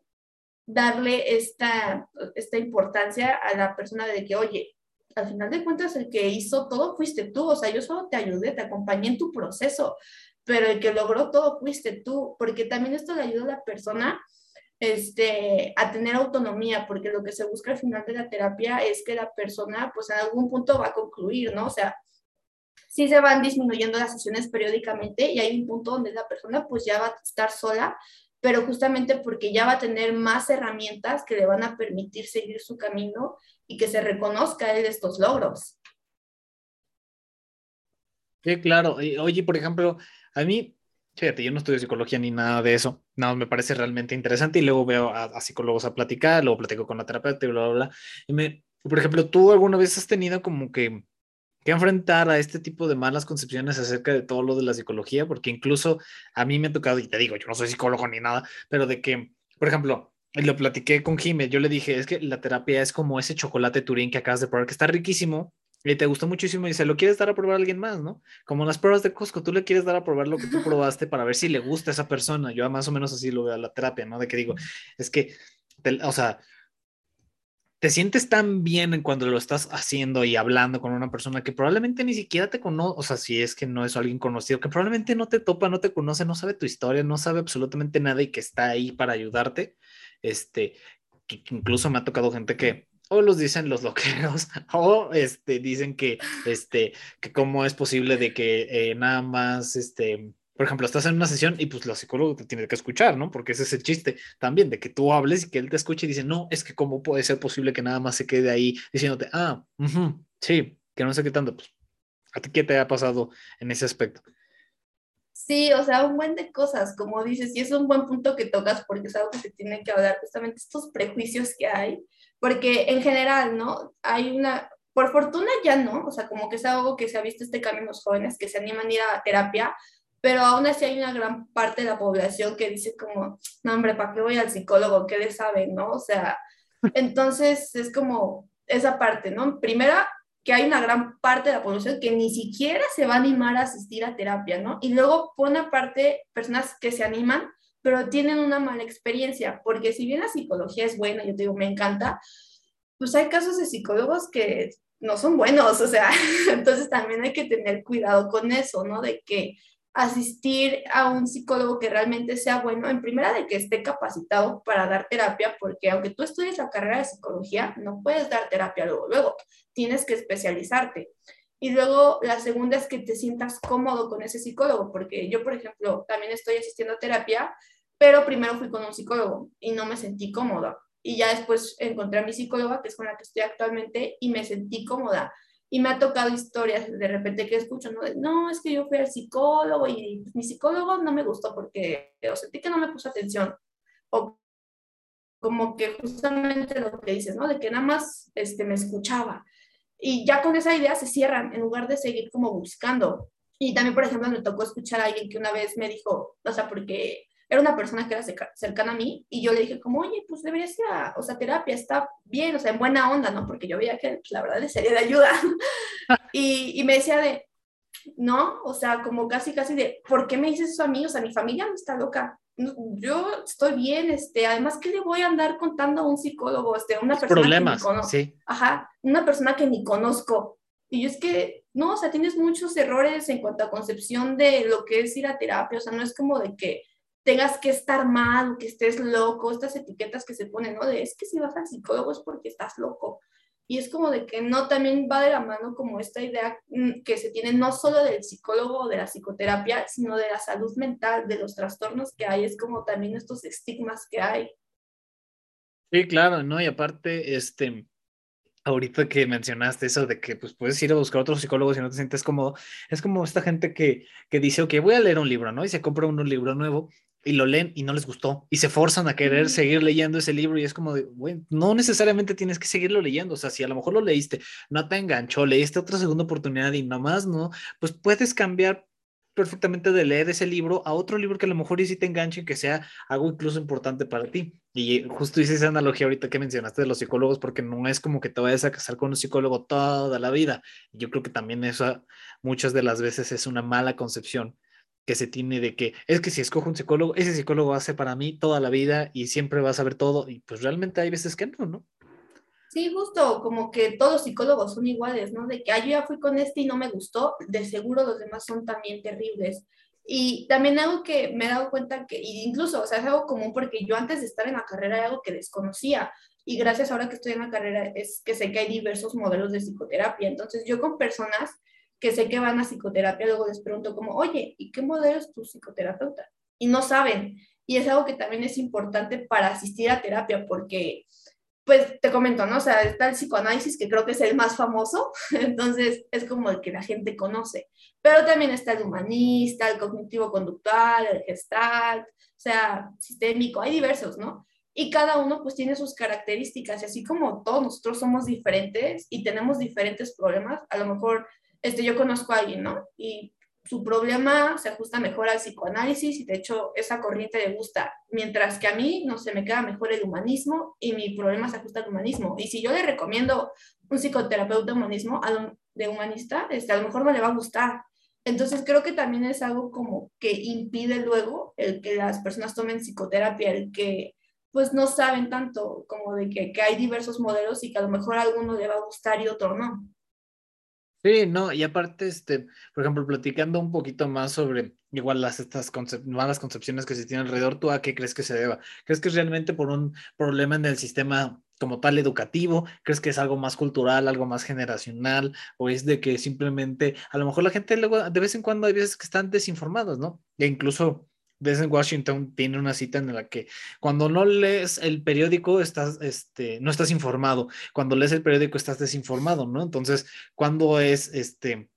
darle esta, esta importancia a la persona de que, oye, al final de cuentas el que hizo todo fuiste tú, o sea, yo solo te ayudé, te acompañé en tu proceso, pero el que logró todo fuiste tú, porque también esto le ayuda a la persona este, a tener autonomía, porque lo que se busca al final de la terapia es que la persona, pues en algún punto va a concluir, ¿no? O sea, sí se van disminuyendo las sesiones periódicamente y hay un punto donde la persona pues ya va a estar sola, pero justamente porque ya va a tener más herramientas que le van a permitir seguir su camino y que se reconozca él estos logros. Sí, claro. Oye, por ejemplo, a mí Fíjate, yo no estudio psicología ni nada de eso. No, me parece realmente interesante y luego veo a, psicólogos a platicar, luego platico con la terapeuta y bla, bla, bla. Y me, por ejemplo, ¿tú alguna vez has tenido como que, que enfrentar a este tipo de malas concepciones acerca de todo lo de la psicología? Porque incluso a mí me ha tocado, y te digo, yo no soy psicólogo ni nada, pero de que, por ejemplo, lo platiqué con Jiménez, yo le dije, es que la terapia es como ese chocolate Turín que acabas de probar, que está riquísimo, y te gustó muchísimo y se lo quieres dar a probar a alguien más, ¿no? Como las pruebas de Costco, tú le quieres dar a probar lo que tú probaste para ver si le gusta a esa persona. Yo más o menos así lo veo a la terapia, ¿no? De que digo, es que, o sea, te sientes tan bien cuando lo estás haciendo y hablando con una persona que probablemente ni siquiera te conoce, o sea, si es que no es alguien conocido, que probablemente no te topa, no te conoce, no sabe tu historia, no sabe absolutamente nada y que está ahí para ayudarte. Este, que incluso me ha tocado gente que o los dicen los loqueros, o este, dicen que, este, que cómo es posible de que eh, nada más, este, por ejemplo, estás en una sesión y pues los psicólogos te tienen que escuchar, ¿no? Porque ese es el chiste también, de que tú hables y que él te escuche y dice, no, es que cómo puede ser posible que nada más se quede ahí diciéndote, ah, sí, que no sé qué tanto, pues, ¿a ti qué te ha pasado en ese aspecto? Sí, o sea, un buen de cosas, como dices, y es un buen punto que tocas porque es algo que se tiene que hablar, justamente estos prejuicios que hay porque en general, ¿no? Hay una, por fortuna ya no, o sea, como que es algo que se ha visto este cambio en los jóvenes que se animan a ir a terapia, pero aún así hay una gran parte de la población que dice como, no hombre, ¿para qué voy al psicólogo? ¿Qué le saben? ¿No? O sea, entonces es como esa parte, ¿no? Primera, que hay una gran parte de la población que ni siquiera se va a animar a asistir a terapia, ¿no? Y luego pone aparte personas que se animan, pero tienen una mala experiencia, porque si bien la psicología es buena, yo te digo, me encanta, pues hay casos de psicólogos que no son buenos, o sea, entonces también hay que tener cuidado con eso, ¿no? De que asistir a un psicólogo que realmente sea bueno, en primera de que esté capacitado para dar terapia, porque aunque tú estudies la carrera de psicología, no puedes dar terapia luego, luego, tienes que especializarte. Y luego la segunda es que te sientas cómodo con ese psicólogo, porque yo, por ejemplo, también estoy asistiendo a terapia, pero primero fui con un psicólogo y no me sentí cómoda. Y ya después encontré a mi psicóloga, que es con la que estoy actualmente, y me sentí cómoda. Y me ha tocado historias de repente que escucho, ¿no? no, es que yo fui al psicólogo y mi psicólogo no me gustó porque o sentí que no me puso atención. O como que justamente lo que dices, ¿no? De que nada más este, me escuchaba. Y ya con esa idea se cierran en lugar de seguir como buscando. Y también, por ejemplo, me tocó escuchar a alguien que una vez me dijo, o sea, porque era una persona que era cercana a mí y yo le dije como, oye, pues deberías ir a, o sea, terapia, está bien, o sea, en buena onda, ¿no? Porque yo veía que la verdad le sería de ayuda. y, y me decía de, no, o sea, como casi, casi de, ¿por qué me dices eso a mí? O sea, mi familia no está loca yo estoy bien, este, además, ¿qué le voy a andar contando a un psicólogo? Este, una persona problemas, que ni conozco. Sí. Ajá, una persona que ni conozco. Y yo es que, no, o sea, tienes muchos errores en cuanto a concepción de lo que es ir a terapia, o sea, no es como de que tengas que estar mal, que estés loco, estas etiquetas que se ponen, ¿no? De es que si vas al psicólogo es porque estás loco. Y es como de que no también va de la mano como esta idea mm, que se tiene no solo del psicólogo o de la psicoterapia, sino de la salud mental, de los trastornos que hay, es como también estos estigmas que hay. Sí, claro, ¿no? Y aparte, este, ahorita que mencionaste eso de que pues puedes ir a buscar otro psicólogo si no te sientes cómodo, es como esta gente que, que dice, ok, voy a leer un libro, ¿no? Y se compra un libro nuevo y lo leen y no les gustó y se forzan a querer seguir leyendo ese libro y es como de, bueno, no necesariamente tienes que seguirlo leyendo, o sea, si a lo mejor lo leíste, no te enganchó, leíste otra segunda oportunidad y nomás no, pues puedes cambiar perfectamente de leer ese libro a otro libro que a lo mejor sí te enganche y que sea algo incluso importante para ti. Y justo hice esa analogía ahorita que mencionaste de los psicólogos, porque no es como que te vayas a casar con un psicólogo toda la vida. Yo creo que también eso muchas de las veces es una mala concepción que se tiene de que es que si escojo un psicólogo, ese psicólogo hace para mí toda la vida y siempre va a saber todo y pues realmente hay veces que no, ¿no? Sí, justo como que todos psicólogos son iguales, ¿no? De que ah, yo ya fui con este y no me gustó, de seguro los demás son también terribles. Y también algo que me he dado cuenta que, incluso, o sea, es algo común porque yo antes de estar en la carrera era algo que desconocía. Y gracias ahora que estoy en la carrera es que sé que hay diversos modelos de psicoterapia. Entonces, yo con personas que sé que van a psicoterapia, luego les pregunto como, oye, ¿y qué modelo es tu psicoterapeuta? Y no saben. Y es algo que también es importante para asistir a terapia porque pues te comento, ¿no? O sea, está el psicoanálisis, que creo que es el más famoso, entonces es como el que la gente conoce, pero también está el humanista, el cognitivo-conductual, el gestalt, o sea, sistémico, hay diversos, ¿no? Y cada uno pues tiene sus características, y así como todos nosotros somos diferentes y tenemos diferentes problemas, a lo mejor este, yo conozco a alguien, ¿no? Y su problema se ajusta mejor al psicoanálisis y de hecho esa corriente le gusta, mientras que a mí no se me queda mejor el humanismo y mi problema se ajusta al humanismo. Y si yo le recomiendo un psicoterapeuta humanismo, de humanista, este, a lo mejor no le va a gustar. Entonces creo que también es algo como que impide luego el que las personas tomen psicoterapia, el que pues no saben tanto como de que, que hay diversos modelos y que a lo mejor a alguno le va a gustar y otro no. Sí, no, y aparte, este, por ejemplo, platicando un poquito más sobre igual las estas malas concepciones que se tienen alrededor, ¿tú a qué crees que se deba? ¿Crees que es realmente por un problema en el sistema como tal educativo? ¿Crees que es algo más cultural, algo más generacional? ¿O es de que simplemente, a lo mejor la gente luego, de vez en cuando hay veces que están desinformados, ¿no? E incluso en Washington tiene una cita en la que cuando no lees el periódico estás, este, no estás informado, cuando lees el periódico estás desinformado, ¿no? Entonces, ¿cuándo es este,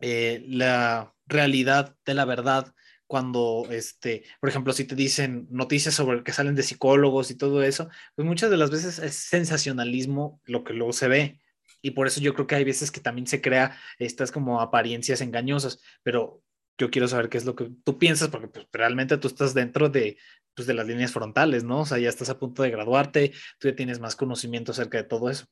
eh, la realidad de la verdad? Cuando, este, por ejemplo, si te dicen noticias sobre que salen de psicólogos y todo eso, pues muchas de las veces es sensacionalismo lo que luego se ve. Y por eso yo creo que hay veces que también se crea estas como apariencias engañosas, pero yo quiero saber qué es lo que tú piensas, porque pues, realmente tú estás dentro de, pues, de las líneas frontales, ¿no? O sea, ya estás a punto de graduarte, tú ya tienes más conocimiento acerca de todo eso.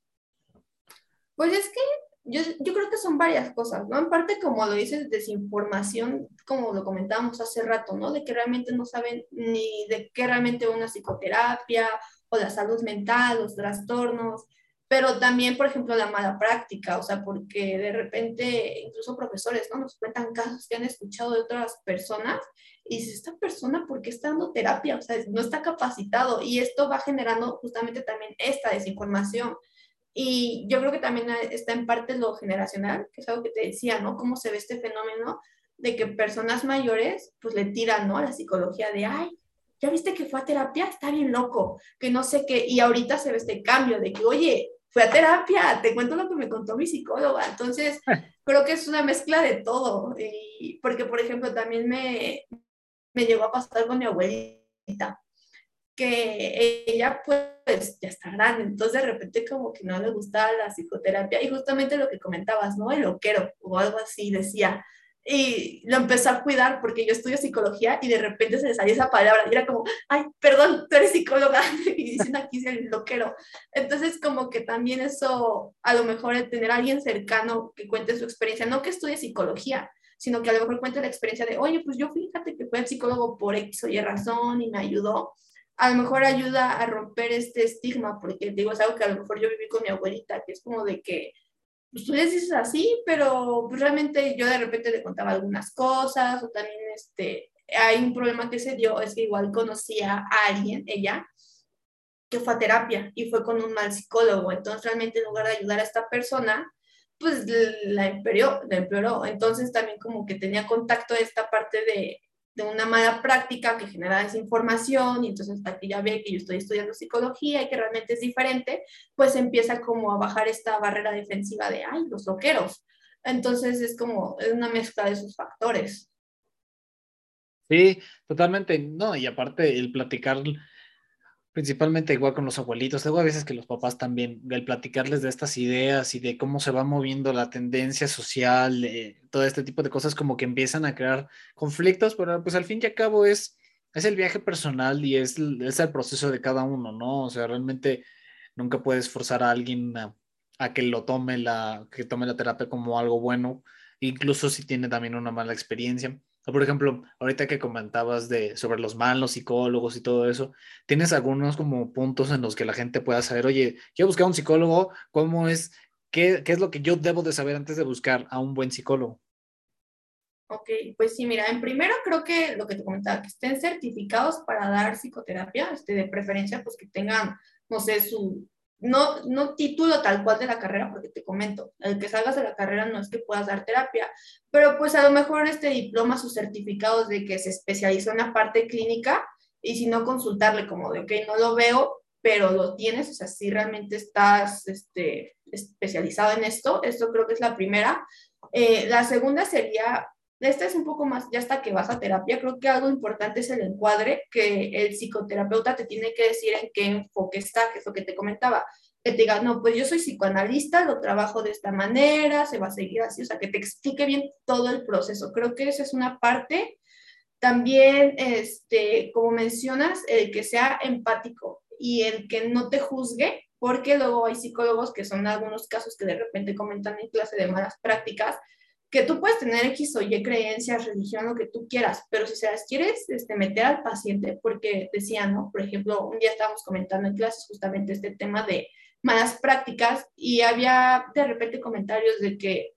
Pues es que yo, yo, creo que son varias cosas, ¿no? En parte, como lo dices, desinformación, como lo comentábamos hace rato, ¿no? De que realmente no saben ni de qué realmente una psicoterapia o la salud mental, los trastornos, pero también, por ejemplo, la mala práctica, o sea, porque de repente incluso profesores, ¿no? Nos cuentan casos que han escuchado de otras personas y dices, esta persona, ¿por qué está dando terapia? O sea, no está capacitado y esto va generando justamente también esta desinformación. Y yo creo que también está en parte lo generacional, que es algo que te decía, ¿no? Cómo se ve este fenómeno de que personas mayores, pues le tiran, ¿no? A la psicología de, ay, ya viste que fue a terapia, está bien loco, que no sé qué, y ahorita se ve este cambio de que, oye, fui a terapia, te cuento lo que me contó mi psicóloga. Entonces, creo que es una mezcla de todo. Y porque, por ejemplo, también me, me llegó a pasar con mi abuelita, que ella pues ya está grande, entonces de repente como que no le gustaba la psicoterapia y justamente lo que comentabas, ¿no? El loquero o algo así decía, y lo empezó a cuidar porque yo estudio psicología y de repente se le salía esa palabra y era como, ay, perdón, tú eres psicóloga y dicen aquí el loquero. Entonces como que también eso, a lo mejor el tener a alguien cercano que cuente su experiencia, no que estudie psicología, sino que a lo mejor cuente la experiencia de, oye, pues yo fíjate que fue psicólogo por X o Y razón y me ayudó. A lo mejor ayuda a romper este estigma, porque digo, es algo que a lo mejor yo viví con mi abuelita, que es como de que, pues tú les dices así, pero pues, realmente yo de repente le contaba algunas cosas o también este, hay un problema que se dio, es que igual conocía a alguien, ella, que fue a terapia y fue con un mal psicólogo, entonces realmente en lugar de ayudar a esta persona, pues la empeoró, la empeoró. Entonces también como que tenía contacto a esta parte de, de una mala práctica que genera desinformación y entonces hasta que ya ve que yo estoy estudiando psicología y que realmente es diferente, pues empieza como a bajar esta barrera defensiva de, ay, los loqueros. Entonces es como es una mezcla de esos factores. Sí, totalmente. No, y aparte el platicar principalmente igual con los abuelitos, luego a veces que los papás también, el platicarles de estas ideas y de cómo se va moviendo la tendencia social, todo este tipo de cosas como que empiezan a crear conflictos, pero pues al fin y al cabo es, es el viaje personal y es, es el proceso de cada uno, ¿no? O sea, realmente nunca puedes forzar a alguien a, a que lo tome la, que tome la terapia como algo bueno, incluso si tiene también una mala experiencia por ejemplo, ahorita que comentabas de, sobre los malos psicólogos y todo eso, ¿tienes algunos como puntos en los que la gente pueda saber, oye, quiero buscar un psicólogo, ¿cómo es? ¿Qué, ¿Qué es lo que yo debo de saber antes de buscar a un buen psicólogo? Ok, pues sí, mira, en primero creo que lo que te comentaba, que estén certificados para dar psicoterapia, este, de preferencia, pues que tengan, no sé, su, no, no título tal cual de la carrera, porque te comento, el que salgas de la carrera no es que puedas dar terapia, pero pues a lo mejor este diploma, sus certificados de que se especializó en la parte clínica, y si no consultarle como de, ok, no lo veo, pero lo tienes, o sea, si realmente estás este, especializado en esto, esto creo que es la primera. Eh, la segunda sería, esta es un poco más, ya hasta que vas a terapia, creo que algo importante es el encuadre, que el psicoterapeuta te tiene que decir en qué enfoque está, que es lo que te comentaba, que te diga, no, pues yo soy psicoanalista, lo trabajo de esta manera, se va a seguir así, o sea, que te explique bien todo el proceso. Creo que esa es una parte. También, este, como mencionas, el que sea empático y el que no te juzgue, porque luego hay psicólogos que son algunos casos que de repente comentan en clase de malas prácticas, que tú puedes tener X o Y creencias, religión, lo que tú quieras, pero si se las quieres este, meter al paciente, porque decía, ¿no? Por ejemplo, un día estábamos comentando en clases justamente este tema de malas prácticas y había de repente comentarios de que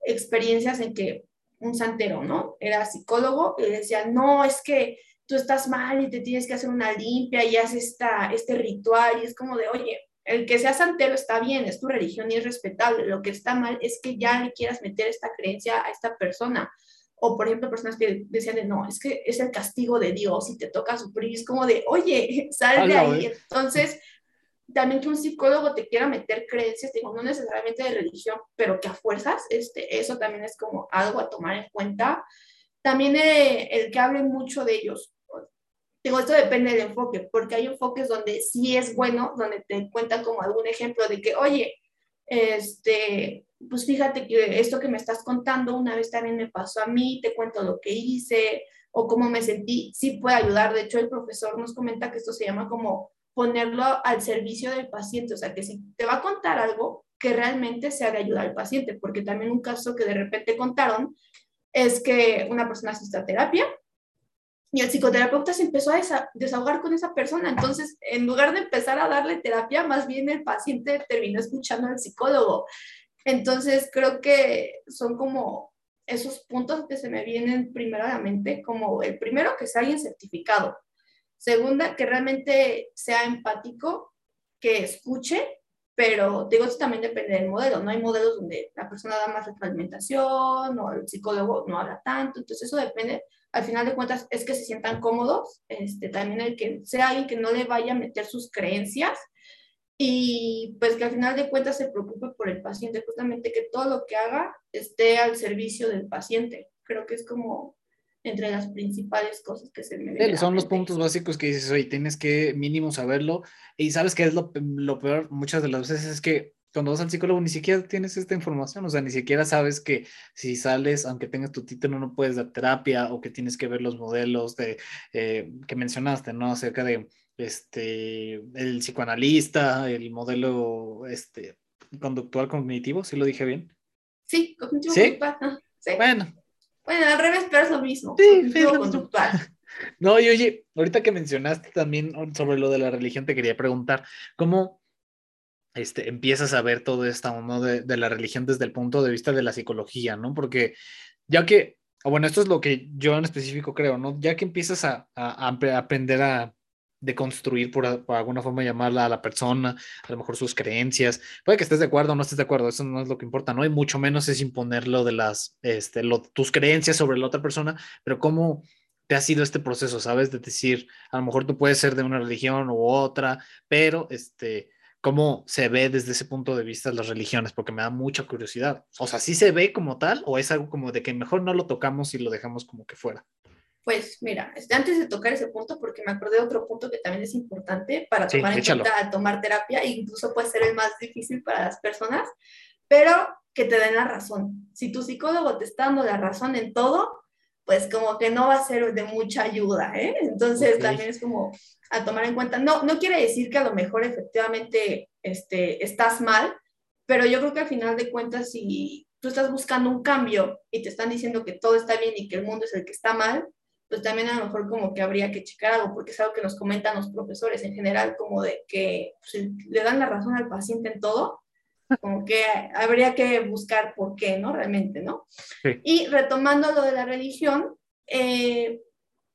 experiencias en que un santero, ¿no? Era psicólogo y decía, no, es que tú estás mal y te tienes que hacer una limpia y haces esta, este ritual y es como de, oye, el que sea santero está bien, es tu religión y es respetable. Lo que está mal es que ya le quieras meter esta creencia a esta persona. O, por ejemplo, personas que decían de, no, es que es el castigo de Dios y te toca sufrir. Es como de, oye, sal de ahí. ¿eh? Entonces, también que un psicólogo te quiera meter creencias, digo, no necesariamente de religión, pero que a fuerzas, este, eso también es como algo a tomar en cuenta. También eh, el que hable mucho de ellos, Digo, esto depende del enfoque, porque hay enfoques donde sí es bueno, donde te cuentan como algún ejemplo de que, oye, este, pues fíjate que esto que me estás contando una vez también me pasó a mí, te cuento lo que hice o cómo me sentí, sí puede ayudar. De hecho, el profesor nos comenta que esto se llama como ponerlo al servicio del paciente, o sea, que si te va a contar algo, que realmente sea de ayuda al paciente, porque también un caso que de repente contaron es que una persona asistió a terapia y el psicoterapeuta se empezó a desahogar con esa persona. Entonces, en lugar de empezar a darle terapia, más bien el paciente terminó escuchando al psicólogo. Entonces, creo que son como esos puntos que se me vienen primero a la mente, como el primero, que sea alguien certificado. Segunda, que realmente sea empático, que escuche, pero digo, esto también depende del modelo. No hay modelos donde la persona da más retroalimentación o el psicólogo no habla tanto. Entonces, eso depende al final de cuentas es que se sientan cómodos, este, también el que sea alguien que no le vaya a meter sus creencias y pues que al final de cuentas se preocupe por el paciente, justamente que todo lo que haga esté al servicio del paciente. Creo que es como entre las principales cosas que se me Son los puntos básicos que dices, oye, tienes que mínimo saberlo y sabes que es lo, lo peor muchas de las veces es que cuando vas al psicólogo ni siquiera tienes esta información, o sea, ni siquiera sabes que si sales, aunque tengas tu título, no puedes dar terapia o que tienes que ver los modelos de, eh, que mencionaste, ¿no? Acerca de este, el psicoanalista, el modelo este, conductual cognitivo, ¿sí lo dije bien? Sí, cognitivo conductual. Sí. Bueno. Bueno, al revés, pero es lo mismo. Sí, sí, conductual. No, y oye, ahorita que mencionaste también sobre lo de la religión, te quería preguntar, ¿cómo este, empiezas a ver todo esto ¿no? de, de, la religión desde el punto de vista de la psicología, ¿no? Porque ya que, bueno, esto es lo que yo en específico creo, ¿no? Ya que empiezas a, a, a aprender a deconstruir, por, por, alguna forma llamarla a la persona, a lo mejor sus creencias, puede que estés de acuerdo o no estés de acuerdo, eso no es lo que importa, ¿no? Y mucho menos es imponerlo de las, este, lo, tus creencias sobre la otra persona, pero cómo te ha sido este proceso, ¿sabes? De decir, a lo mejor tú puedes ser de una religión u otra, pero este cómo se ve desde ese punto de vista las religiones, porque me da mucha curiosidad. O sea, ¿sí se ve como tal o es algo como de que mejor no lo tocamos y lo dejamos como que fuera? Pues mira, este, antes de tocar ese punto, porque me acordé de otro punto que también es importante para tomar en cuenta al tomar terapia, e incluso puede ser el más difícil para las personas, pero que te den la razón. Si tu psicólogo te está dando la razón en todo, pues como que no va a ser de mucha ayuda, ¿eh? Entonces también es como, a tomar en cuenta. No, no quiere decir que a lo mejor efectivamente este, estás mal, pero yo creo que al final de cuentas, si tú estás buscando un cambio y te están diciendo que todo está bien y que el mundo es el que está mal, pues también a lo mejor como que habría que checar algo, porque es algo que nos comentan los profesores en general, como de que pues, le dan la razón al paciente en todo, como que habría que buscar por qué, ¿no? Realmente, ¿no? Y retomando lo de la religión, eh,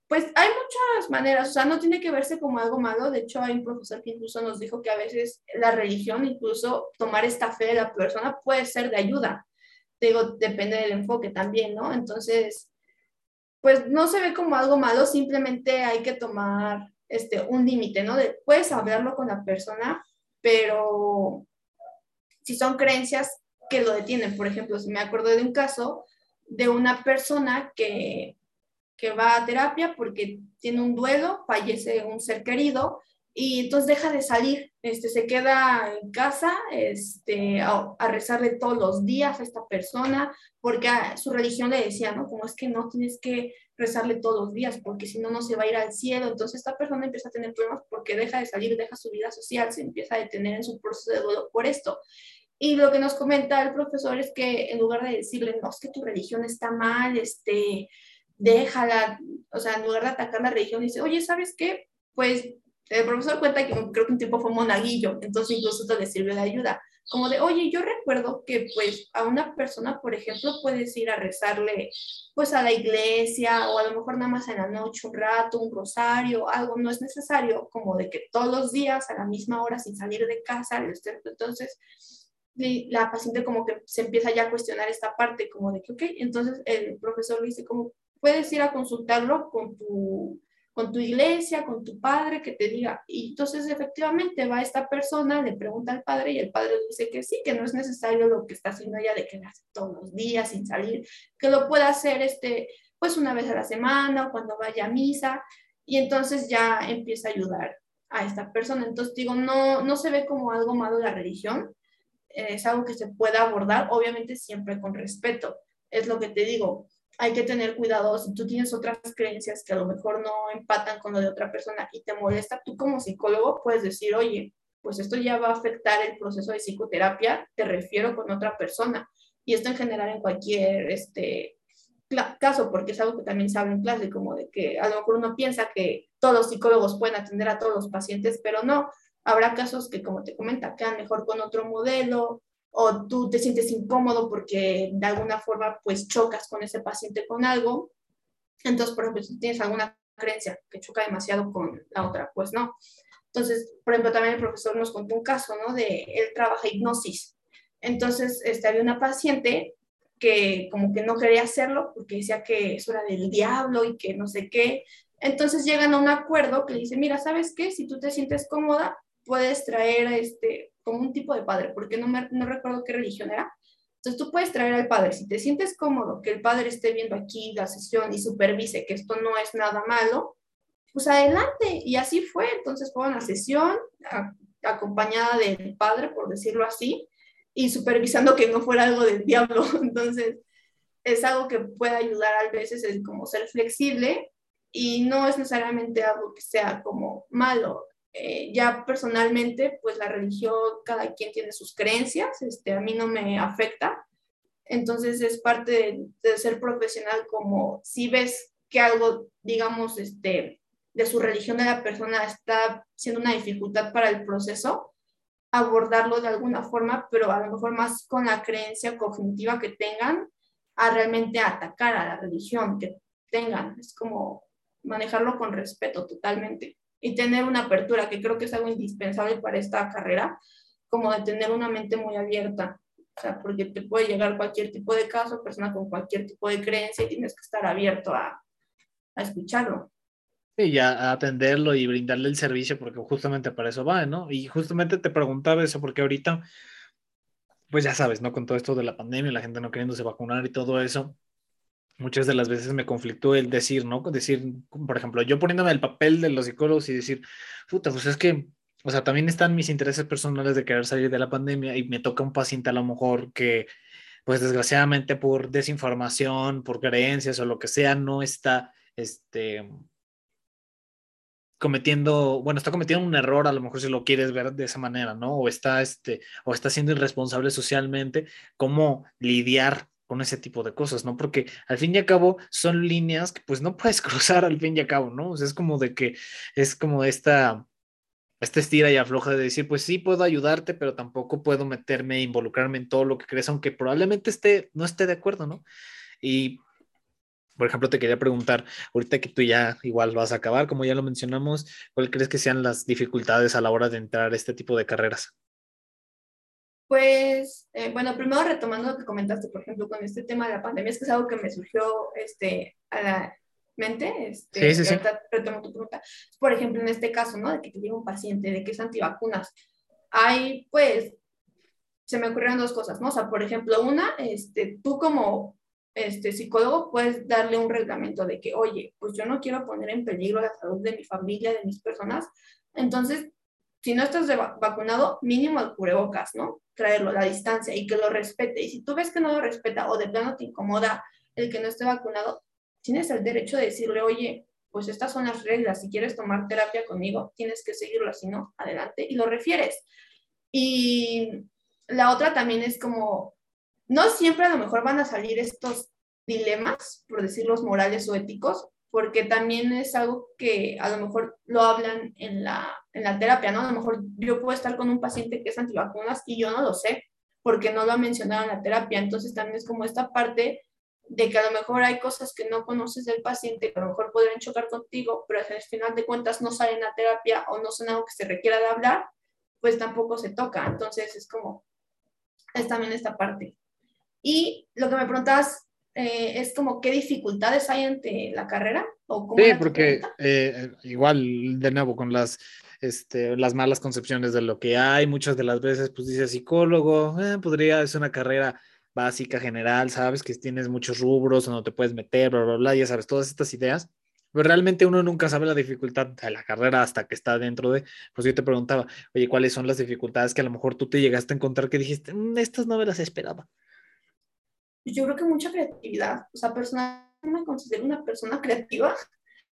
pues hay muchas maneras, o sea, no tiene que verse como algo malo. De hecho, hay un profesor que incluso nos dijo que a veces la religión, incluso tomar esta fe de la persona, puede ser de ayuda. Digo, depende del enfoque también, ¿no? Entonces, pues no se ve como algo malo, simplemente hay que tomar este, un límite, ¿no? De, puedes hablarlo con la persona, pero si son creencias que lo detienen, por ejemplo, si me acuerdo de un caso de una persona que que va a terapia porque tiene un duelo, fallece un ser querido y entonces deja de salir, este, se queda en casa este, a, rezarle todos los días a esta persona, porque su religión le decía, ¿no? Como es que no tienes que rezarle todos los días, porque si no, no se va a ir al cielo. Entonces esta persona empieza a tener problemas porque deja de salir, deja su vida social, se empieza a detener en su proceso de duelo por esto. Y lo que nos comenta el profesor es que en lugar de decirle, no, es que tu religión está mal, este, déjala, o sea, en lugar de atacar la religión, dice, oye, ¿sabes qué? Pues el profesor cuenta que creo que un tiempo fue monaguillo, entonces incluso esto le sirvió de ayuda. Como de, oye, yo recuerdo que pues a una persona, por ejemplo, puedes ir a rezarle pues a la iglesia o a lo mejor nada más en la noche un rato, un rosario, algo, no es necesario como de que todos los días a la misma hora sin salir de casa, entonces la paciente como que se empieza ya a cuestionar esta parte como de que, ok, entonces el profesor le dice como, puedes ir a consultarlo con tu, con tu iglesia, con tu padre, que te diga. Y entonces efectivamente va esta persona, le pregunta al padre y el padre dice que sí, que no es necesario lo que está haciendo ella de que hace todos los días sin salir, que lo pueda hacer este, pues una vez a la semana o cuando vaya a misa. Y entonces ya empieza a ayudar a esta persona. Entonces digo, no, no se ve como algo malo la religión, es algo que se puede abordar, obviamente siempre con respeto. Es lo que te digo, hay que tener cuidado si tú tienes otras creencias que a lo mejor no empatan con lo de otra persona y te molesta, tú como psicólogo puedes decir, oye, pues esto ya va a afectar el proceso de psicoterapia, te refiero con otra persona. Y esto en general en cualquier este, caso, porque es algo que también se habla en clase, como de que a lo mejor uno piensa que todos los psicólogos pueden atender a todos los pacientes, pero no. Habrá casos que, como te comenta, quedan mejor con otro modelo o tú te sientes incómodo porque de alguna forma pues chocas con ese paciente con algo. Entonces, por ejemplo, si tienes alguna creencia que choca demasiado con la otra, pues no. Entonces, por ejemplo, también el profesor nos contó un caso, ¿no? De él trabaja hipnosis. Entonces, este, había una paciente que como que no quería hacerlo porque decía que eso era del diablo y que no sé qué. Entonces llegan a un acuerdo que le dice, mira, ¿sabes qué? Si tú te sientes cómoda, puedes traer este, como un tipo de padre, porque no, me, no recuerdo qué religión era. Entonces tú puedes traer al padre, si te sientes cómodo que el padre esté viendo aquí la sesión y supervise que esto no es nada malo, pues adelante. Y así fue. Entonces fue una sesión acompañada del padre, por decirlo así, y supervisando que no fuera algo del diablo. Entonces es algo que puede ayudar a veces es como ser flexible y no es necesariamente algo que sea como malo. Eh, ya personalmente, pues la religión, cada quien tiene sus creencias, este, a mí no me afecta. Entonces es parte de, ser profesional como si ves que algo, digamos, este, de su religión de la persona está siendo una dificultad para el proceso, abordarlo de alguna forma, pero a lo mejor más con la creencia cognitiva que tengan, a realmente atacar a la religión que tengan. Es como manejarlo con respeto totalmente y tener una apertura, que creo que es algo indispensable para esta carrera, como de tener una mente muy abierta, o sea, porque te puede llegar cualquier tipo de caso, persona con cualquier tipo de creencia y tienes que estar abierto a, a escucharlo. Y a, atenderlo y brindarle el servicio, porque justamente para eso va, ¿no? Y justamente te preguntaba eso, porque ahorita, pues ya sabes, ¿no? Con todo esto de la pandemia, la gente no queriéndose vacunar y todo eso, muchas de las veces me conflictó el decir, ¿no? Decir, por ejemplo, yo poniéndome el papel de los psicólogos y decir, puta, pues es que, o sea, también están mis intereses personales de querer salir de la pandemia y me toca un paciente a lo mejor que, pues desgraciadamente por desinformación, por creencias o lo que sea, no está, este, cometiendo, bueno, está cometiendo un error, a lo mejor si lo quieres ver de esa manera, ¿no? O está, este, o está siendo irresponsable socialmente, cómo lidiar con ese tipo de cosas, ¿no? Porque al fin y al cabo son líneas que pues no puedes cruzar al fin y al cabo, ¿no? O sea, es como de que es como esta, este estira y afloja de decir, pues sí puedo ayudarte, pero tampoco puedo meterme, involucrarme en todo lo que crees, aunque probablemente esté, no esté de acuerdo, ¿no? Y, por ejemplo, te quería preguntar, ahorita que tú ya igual vas a acabar, como ya lo mencionamos, ¿cuál crees que sean las dificultades a la hora de entrar a este tipo de carreras? Pues, eh, bueno, primero retomando lo que comentaste, por ejemplo, con este tema de la pandemia, es que es algo que me surgió este, a la mente, este, sí, sí, sí. retomo tu pregunta. Por ejemplo, en este caso, ¿no? De que te llega un paciente, de que es antivacunas, hay, pues, se me ocurrieron dos cosas, ¿no? O sea, por ejemplo, una, este, tú como este, psicólogo puedes darle un reglamento de que, oye, pues yo no quiero poner en peligro la salud de mi familia, de mis personas, entonces si no estás vacunado, mínimo el cubrebocas, ¿no? Traerlo a la distancia y que lo respete. Y si tú ves que no lo respeta o de plano te incomoda el que no esté vacunado, tienes el derecho de decirle, oye, pues estas son las reglas, si quieres tomar terapia conmigo, tienes que seguirlo, si no, adelante, y lo refieres. Y la otra también es como, no siempre a lo mejor van a salir estos dilemas, por decirlos morales o éticos, porque también es algo que a lo mejor lo hablan en la, en la terapia, ¿no? A lo mejor yo puedo estar con un paciente que es antivacunas y yo no lo sé, porque no lo ha mencionado en la terapia. Entonces también es como esta parte de que a lo mejor hay cosas que no conoces del paciente que a lo mejor podrían chocar contigo, pero al final de cuentas no salen en la terapia o no son algo que se requiera de hablar, pues tampoco se toca. Entonces es como, es también esta parte. Y lo que me preguntabas eh, es como qué dificultades hay ante la carrera o cómo sí porque eh, igual de nuevo con las este, las malas concepciones de lo que hay muchas de las veces pues dice psicólogo eh, podría ser una carrera básica general sabes que tienes muchos rubros donde te puedes meter bla bla bla ya sabes todas estas ideas pero realmente uno nunca sabe la dificultad de la carrera hasta que está dentro de, pues yo te preguntaba, oye, ¿cuáles son las dificultades que a lo mejor tú te llegaste a encontrar que dijiste, mm, estas no me las esperaba? Yo creo que mucha creatividad. O sea, personalmente me considero una persona creativa.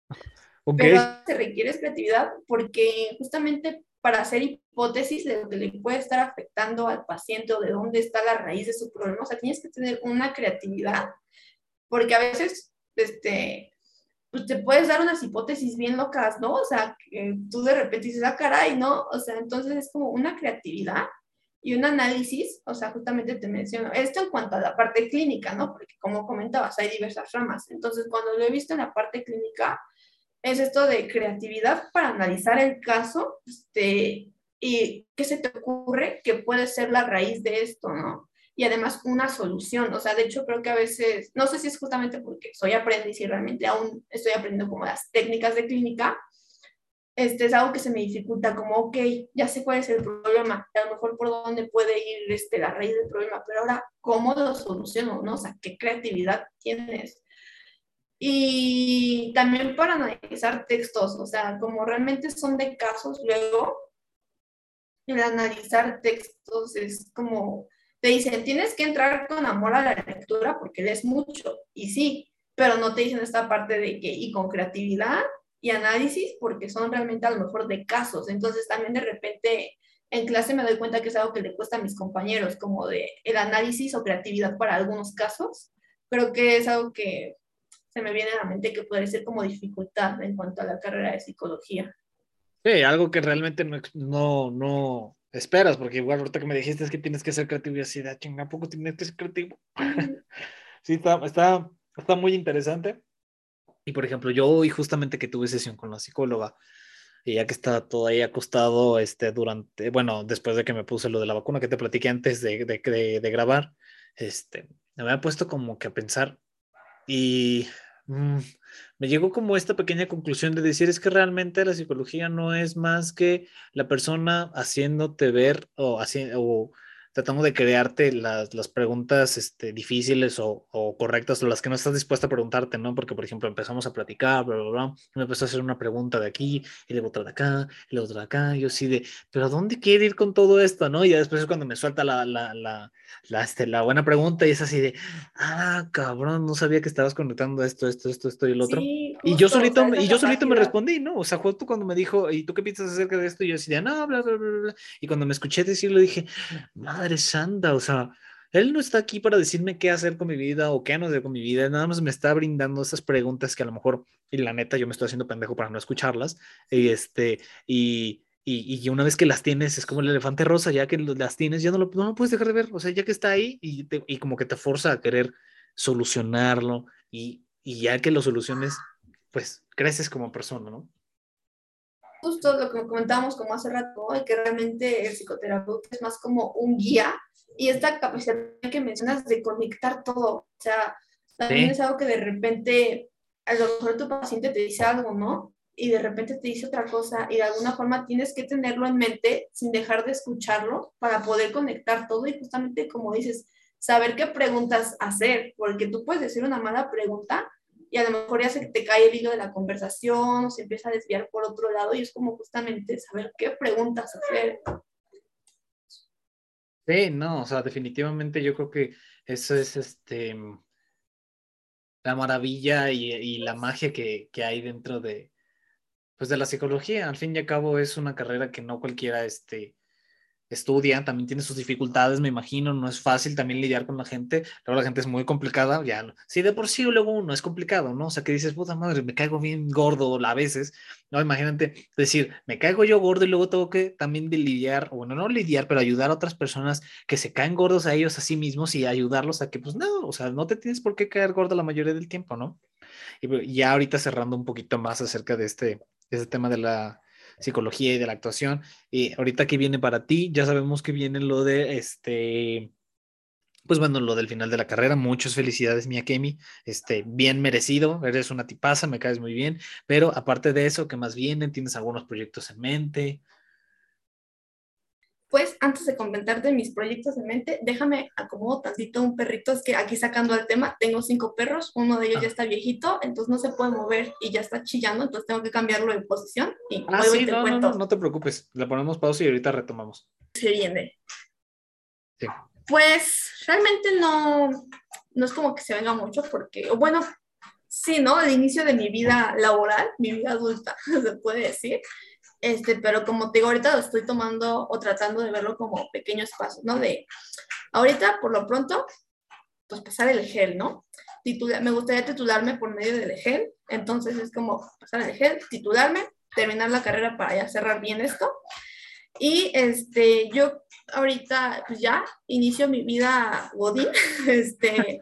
Okay. Pero se requiere creatividad porque justamente para hacer hipótesis de lo que le puede estar afectando al paciente o de dónde está la raíz de su problema, o sea, tienes que tener una creatividad, porque a veces, este, pues te puedes dar unas hipótesis bien locas, ¿no? O sea, que tú de repente dices, ah, caray, ¿no? O sea, entonces es como una creatividad y un análisis, o sea, justamente te menciono, esto en cuanto a la parte clínica, ¿no? Porque como comentabas, hay diversas ramas. Entonces, cuando lo he visto en la parte clínica, es esto de creatividad para analizar el caso, este, y qué se te ocurre que puede ser la raíz de esto, ¿no? Y además una solución, o sea, de hecho creo que a veces, no sé si es justamente porque soy aprendiz y realmente aún estoy aprendiendo como las técnicas de clínica, este, es algo que se me dificulta, como, ok, ya sé cuál es el problema, a lo mejor por dónde puede ir este, la raíz del problema, pero ahora, ¿cómo lo soluciono? ¿no? O sea, ¿qué creatividad tienes? Y también para analizar textos, o sea, como realmente son de casos, luego el analizar textos es como, te dicen, tienes que entrar con amor a la lectura porque lees mucho, y sí, pero no te dicen esta parte de que, y con creatividad, y análisis porque son realmente a lo mejor de casos. Entonces también de repente en clase me doy cuenta que es algo que le cuesta a mis compañeros, como de el análisis o creatividad para algunos casos. Creo que es algo que se me viene a la mente que puede ser como dificultad en cuanto a la carrera de psicología. Sí, algo que realmente no, no, no esperas, porque igual ahorita que me dijiste es que tienes que ser creativo y así, de ah, chinga, poco tienes que ser creativo? sí, está, está, está muy interesante. Y por ejemplo, yo hoy justamente que tuve sesión con la psicóloga, y ya que está todo ahí acostado, este, durante, bueno, después de que me puse lo de la vacuna que te platiqué antes de, de, grabar, este, me había puesto como que a pensar y mm, me llegó como esta pequeña conclusión de decir es que realmente la psicología no es más que la persona haciéndote ver o, haciendo, o tratando de crearte las, las preguntas este, difíciles o, o, correctas o las que no estás dispuesta a preguntarte, ¿no? Porque, por ejemplo, empezamos a platicar, bla, bla, bla, me empezó a hacer una pregunta de aquí, y luego otra de acá, y luego otra de acá, y yo sí de, pero ¿a dónde quiere ir con todo esto, no? Y ya después es cuando me suelta la, la, la, la, este, la buena pregunta y es así de, ah, cabrón, no sabía que estabas conectando esto, esto, esto, esto y el otro. y yo solito, y yo solito me respondí, ¿no? O sea, justo cuando me dijo, ¿y tú qué piensas acerca de esto? Y yo decía, no, bla, bla, bla, bla. Y cuando me escuché decirlo, dije, madre santa, o sea, él no está aquí para decirme qué hacer con mi vida o qué no hacer con mi vida, nada más me está brindando esas preguntas que a lo mejor, y la neta, yo me estoy haciendo pendejo para no escucharlas, y este, y y, una vez que las tienes, es como el elefante rosa, ya que las tienes, ya no lo, no puedes dejar de ver, o sea, ya que está ahí y, y como que te forza a querer solucionarlo y, y ya que lo soluciones, pues creces como persona, ¿no? Justo lo que comentábamos como hace rato, y que realmente el psicoterapeuta es más como un guía y esta capacidad que mencionas de conectar todo, o sea, también es algo que de repente a lo mejor tu paciente te dice algo, ¿no? y de repente te dice otra cosa y de alguna forma tienes que tenerlo en mente sin dejar de escucharlo para poder conectar todo y justamente como dices, saber qué preguntas hacer, porque tú puedes decir una mala pregunta y a lo mejor ya se te cae el hilo de la conversación o se empieza a desviar por otro lado y es como justamente saber qué preguntas hacer. Sí, no, o sea, definitivamente yo creo que eso es este la maravilla y, la magia que, que hay dentro de, pues de la psicología. Al fin y al cabo es una carrera que no cualquiera este, estudia, también tiene sus dificultades, me imagino, no es fácil también lidiar con la gente, luego la gente es muy complicada, ya, sí, de por sí luego uno es complicado, ¿no? O sea, que dices, puta madre, me caigo bien gordo a veces, ¿no? Imagínate decir, me caigo yo gordo y luego tengo que también lidiar, bueno, no lidiar, pero ayudar a otras personas que se caen gordos a ellos a sí mismos y ayudarlos a que, pues, no, o sea, no te tienes por qué caer gordo la mayoría del tiempo, ¿no? Y ya ahorita cerrando un poquito más acerca de este ese tema de la psicología y de la actuación. Y ahorita que viene para ti, ya sabemos que viene lo de este, pues bueno, lo del final de la carrera. Muchas felicidades, Mia Kemi. Este, bien merecido. Eres una tipaza, me caes muy bien. Pero aparte de eso, ¿qué más viene? ¿Tienes algunos proyectos en mente? Pues antes de comentarte mis proyectos en mente, déjame acomodo tantito un perrito, es que aquí sacando el tema, tengo cinco perros, uno de ellos ya ah. está viejito, entonces no se puede mover y ya está chillando, entonces tengo que cambiarlo de posición y ah, sí, te no, cuento. No, no, te preocupes, le ponemos pausa y ahorita retomamos. Se viene. Sí. Pues realmente no, no es como que se venga mucho porque, bueno, sí, ¿no? El inicio de mi vida laboral, mi vida adulta, se puede decir, este, pero como te digo, ahorita lo estoy tomando o tratando de verlo como pequeños pasos, ¿no? De ahorita, por lo pronto, pues pasar el gel, ¿no? me gustaría titularme por medio del gel, entonces es como pasar el gel, titularme, terminar la carrera para ya cerrar bien esto. Y este, yo ahorita, pues ya inicio mi vida Godín, este,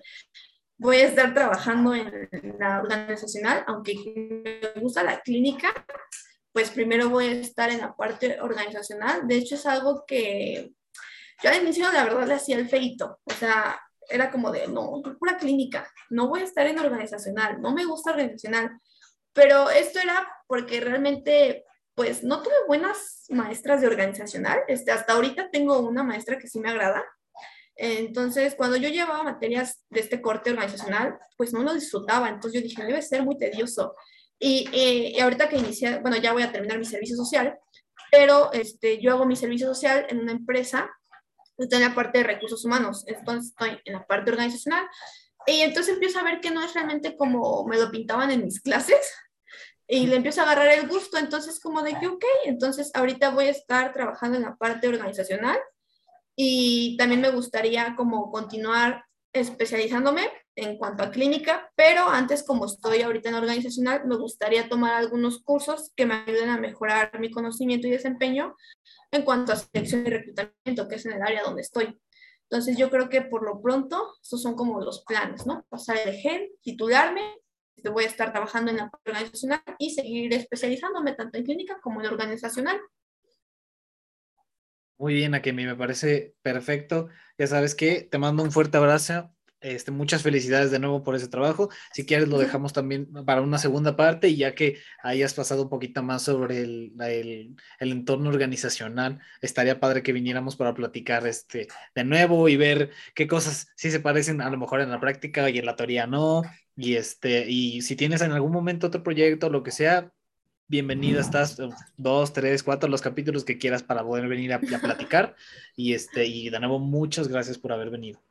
voy a estar trabajando en la organizacional, aunque me gusta la clínica, pues primero voy a estar en la parte organizacional. De hecho, es algo que yo al inicio, la verdad, le hacía el feito. O sea, era como de, no, pura clínica, no voy a estar en organizacional, no me gusta organizacional. Pero esto era porque realmente, pues, no tuve buenas maestras de organizacional. Este, hasta ahorita tengo una maestra que sí me agrada. Entonces, cuando yo llevaba materias de este corte organizacional, pues no lo disfrutaba. Entonces yo dije, debe ser muy tedioso. Eh, y, ahorita que inicié, bueno, ya voy a terminar mi servicio social, pero este, yo hago mi servicio social en una empresa, estoy en la parte de recursos humanos, entonces estoy en la parte organizacional, y entonces empiezo a ver que no es realmente como me lo pintaban en mis clases, y le empiezo a agarrar el gusto, entonces como de que, ok, entonces ahorita voy a estar trabajando en la parte organizacional, y también me gustaría como continuar especializándome en cuanto a clínica, pero antes como estoy ahorita en organizacional, me gustaría tomar algunos cursos que me ayuden a mejorar mi conocimiento y desempeño en cuanto a selección y reclutamiento, que es en el área donde estoy. Entonces yo creo que por lo pronto, estos son como los planes, ¿no? Pasar el GEN, titularme, voy a estar trabajando en la organizacional y seguir especializándome tanto en clínica como en organizacional. Muy bien, Akemi, me parece perfecto. Ya sabes que te mando un fuerte abrazo este, muchas felicidades de nuevo por ese trabajo. Si quieres, lo dejamos también para una segunda parte y ya que hayas pasado un poquito más sobre el, el, el, entorno organizacional, estaría padre que viniéramos para platicar este, de nuevo y ver qué cosas sí se parecen a lo mejor en la práctica y en la teoría no. Y, este, y si tienes en algún momento otro proyecto, lo que sea, bienvenida, estás dos, tres, cuatro, los capítulos que quieras para poder venir a, a platicar. Y, este, y de nuevo, muchas gracias por haber venido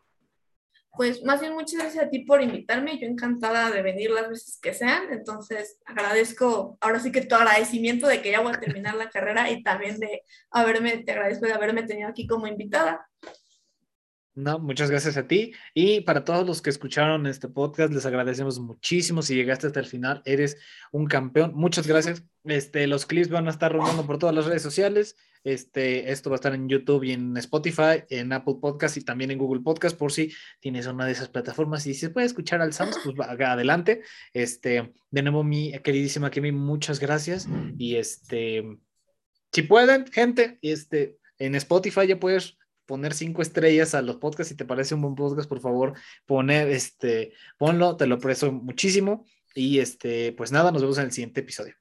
pues más bien muchas gracias a ti por invitarme, yo encantada de venir las veces que sean, entonces agradezco, ahora sí que tu agradecimiento de que ya voy a terminar la carrera y también de haberme, te agradezco de haberme tenido aquí como invitada. No, muchas gracias a ti. Y para todos los que escucharon este podcast, les agradecemos muchísimo. Si llegaste hasta el final, eres un campeón. Muchas gracias. Este, los clips van a estar rodando por todas las redes sociales. Este, esto va a estar en YouTube y en Spotify, en Apple Podcast y también en Google Podcast, por si tienes una de esas plataformas y se puede escuchar al Sams, pues va, adelante. Este, de nuevo, mi queridísima Kemi, muchas gracias. Y este, si pueden, gente, este, en Spotify ya puedes poner cinco estrellas a los podcasts. Si te parece un buen podcast, por favor, poner este, ponlo, te lo aprecio muchísimo. Y este, pues nada, nos vemos en el siguiente episodio.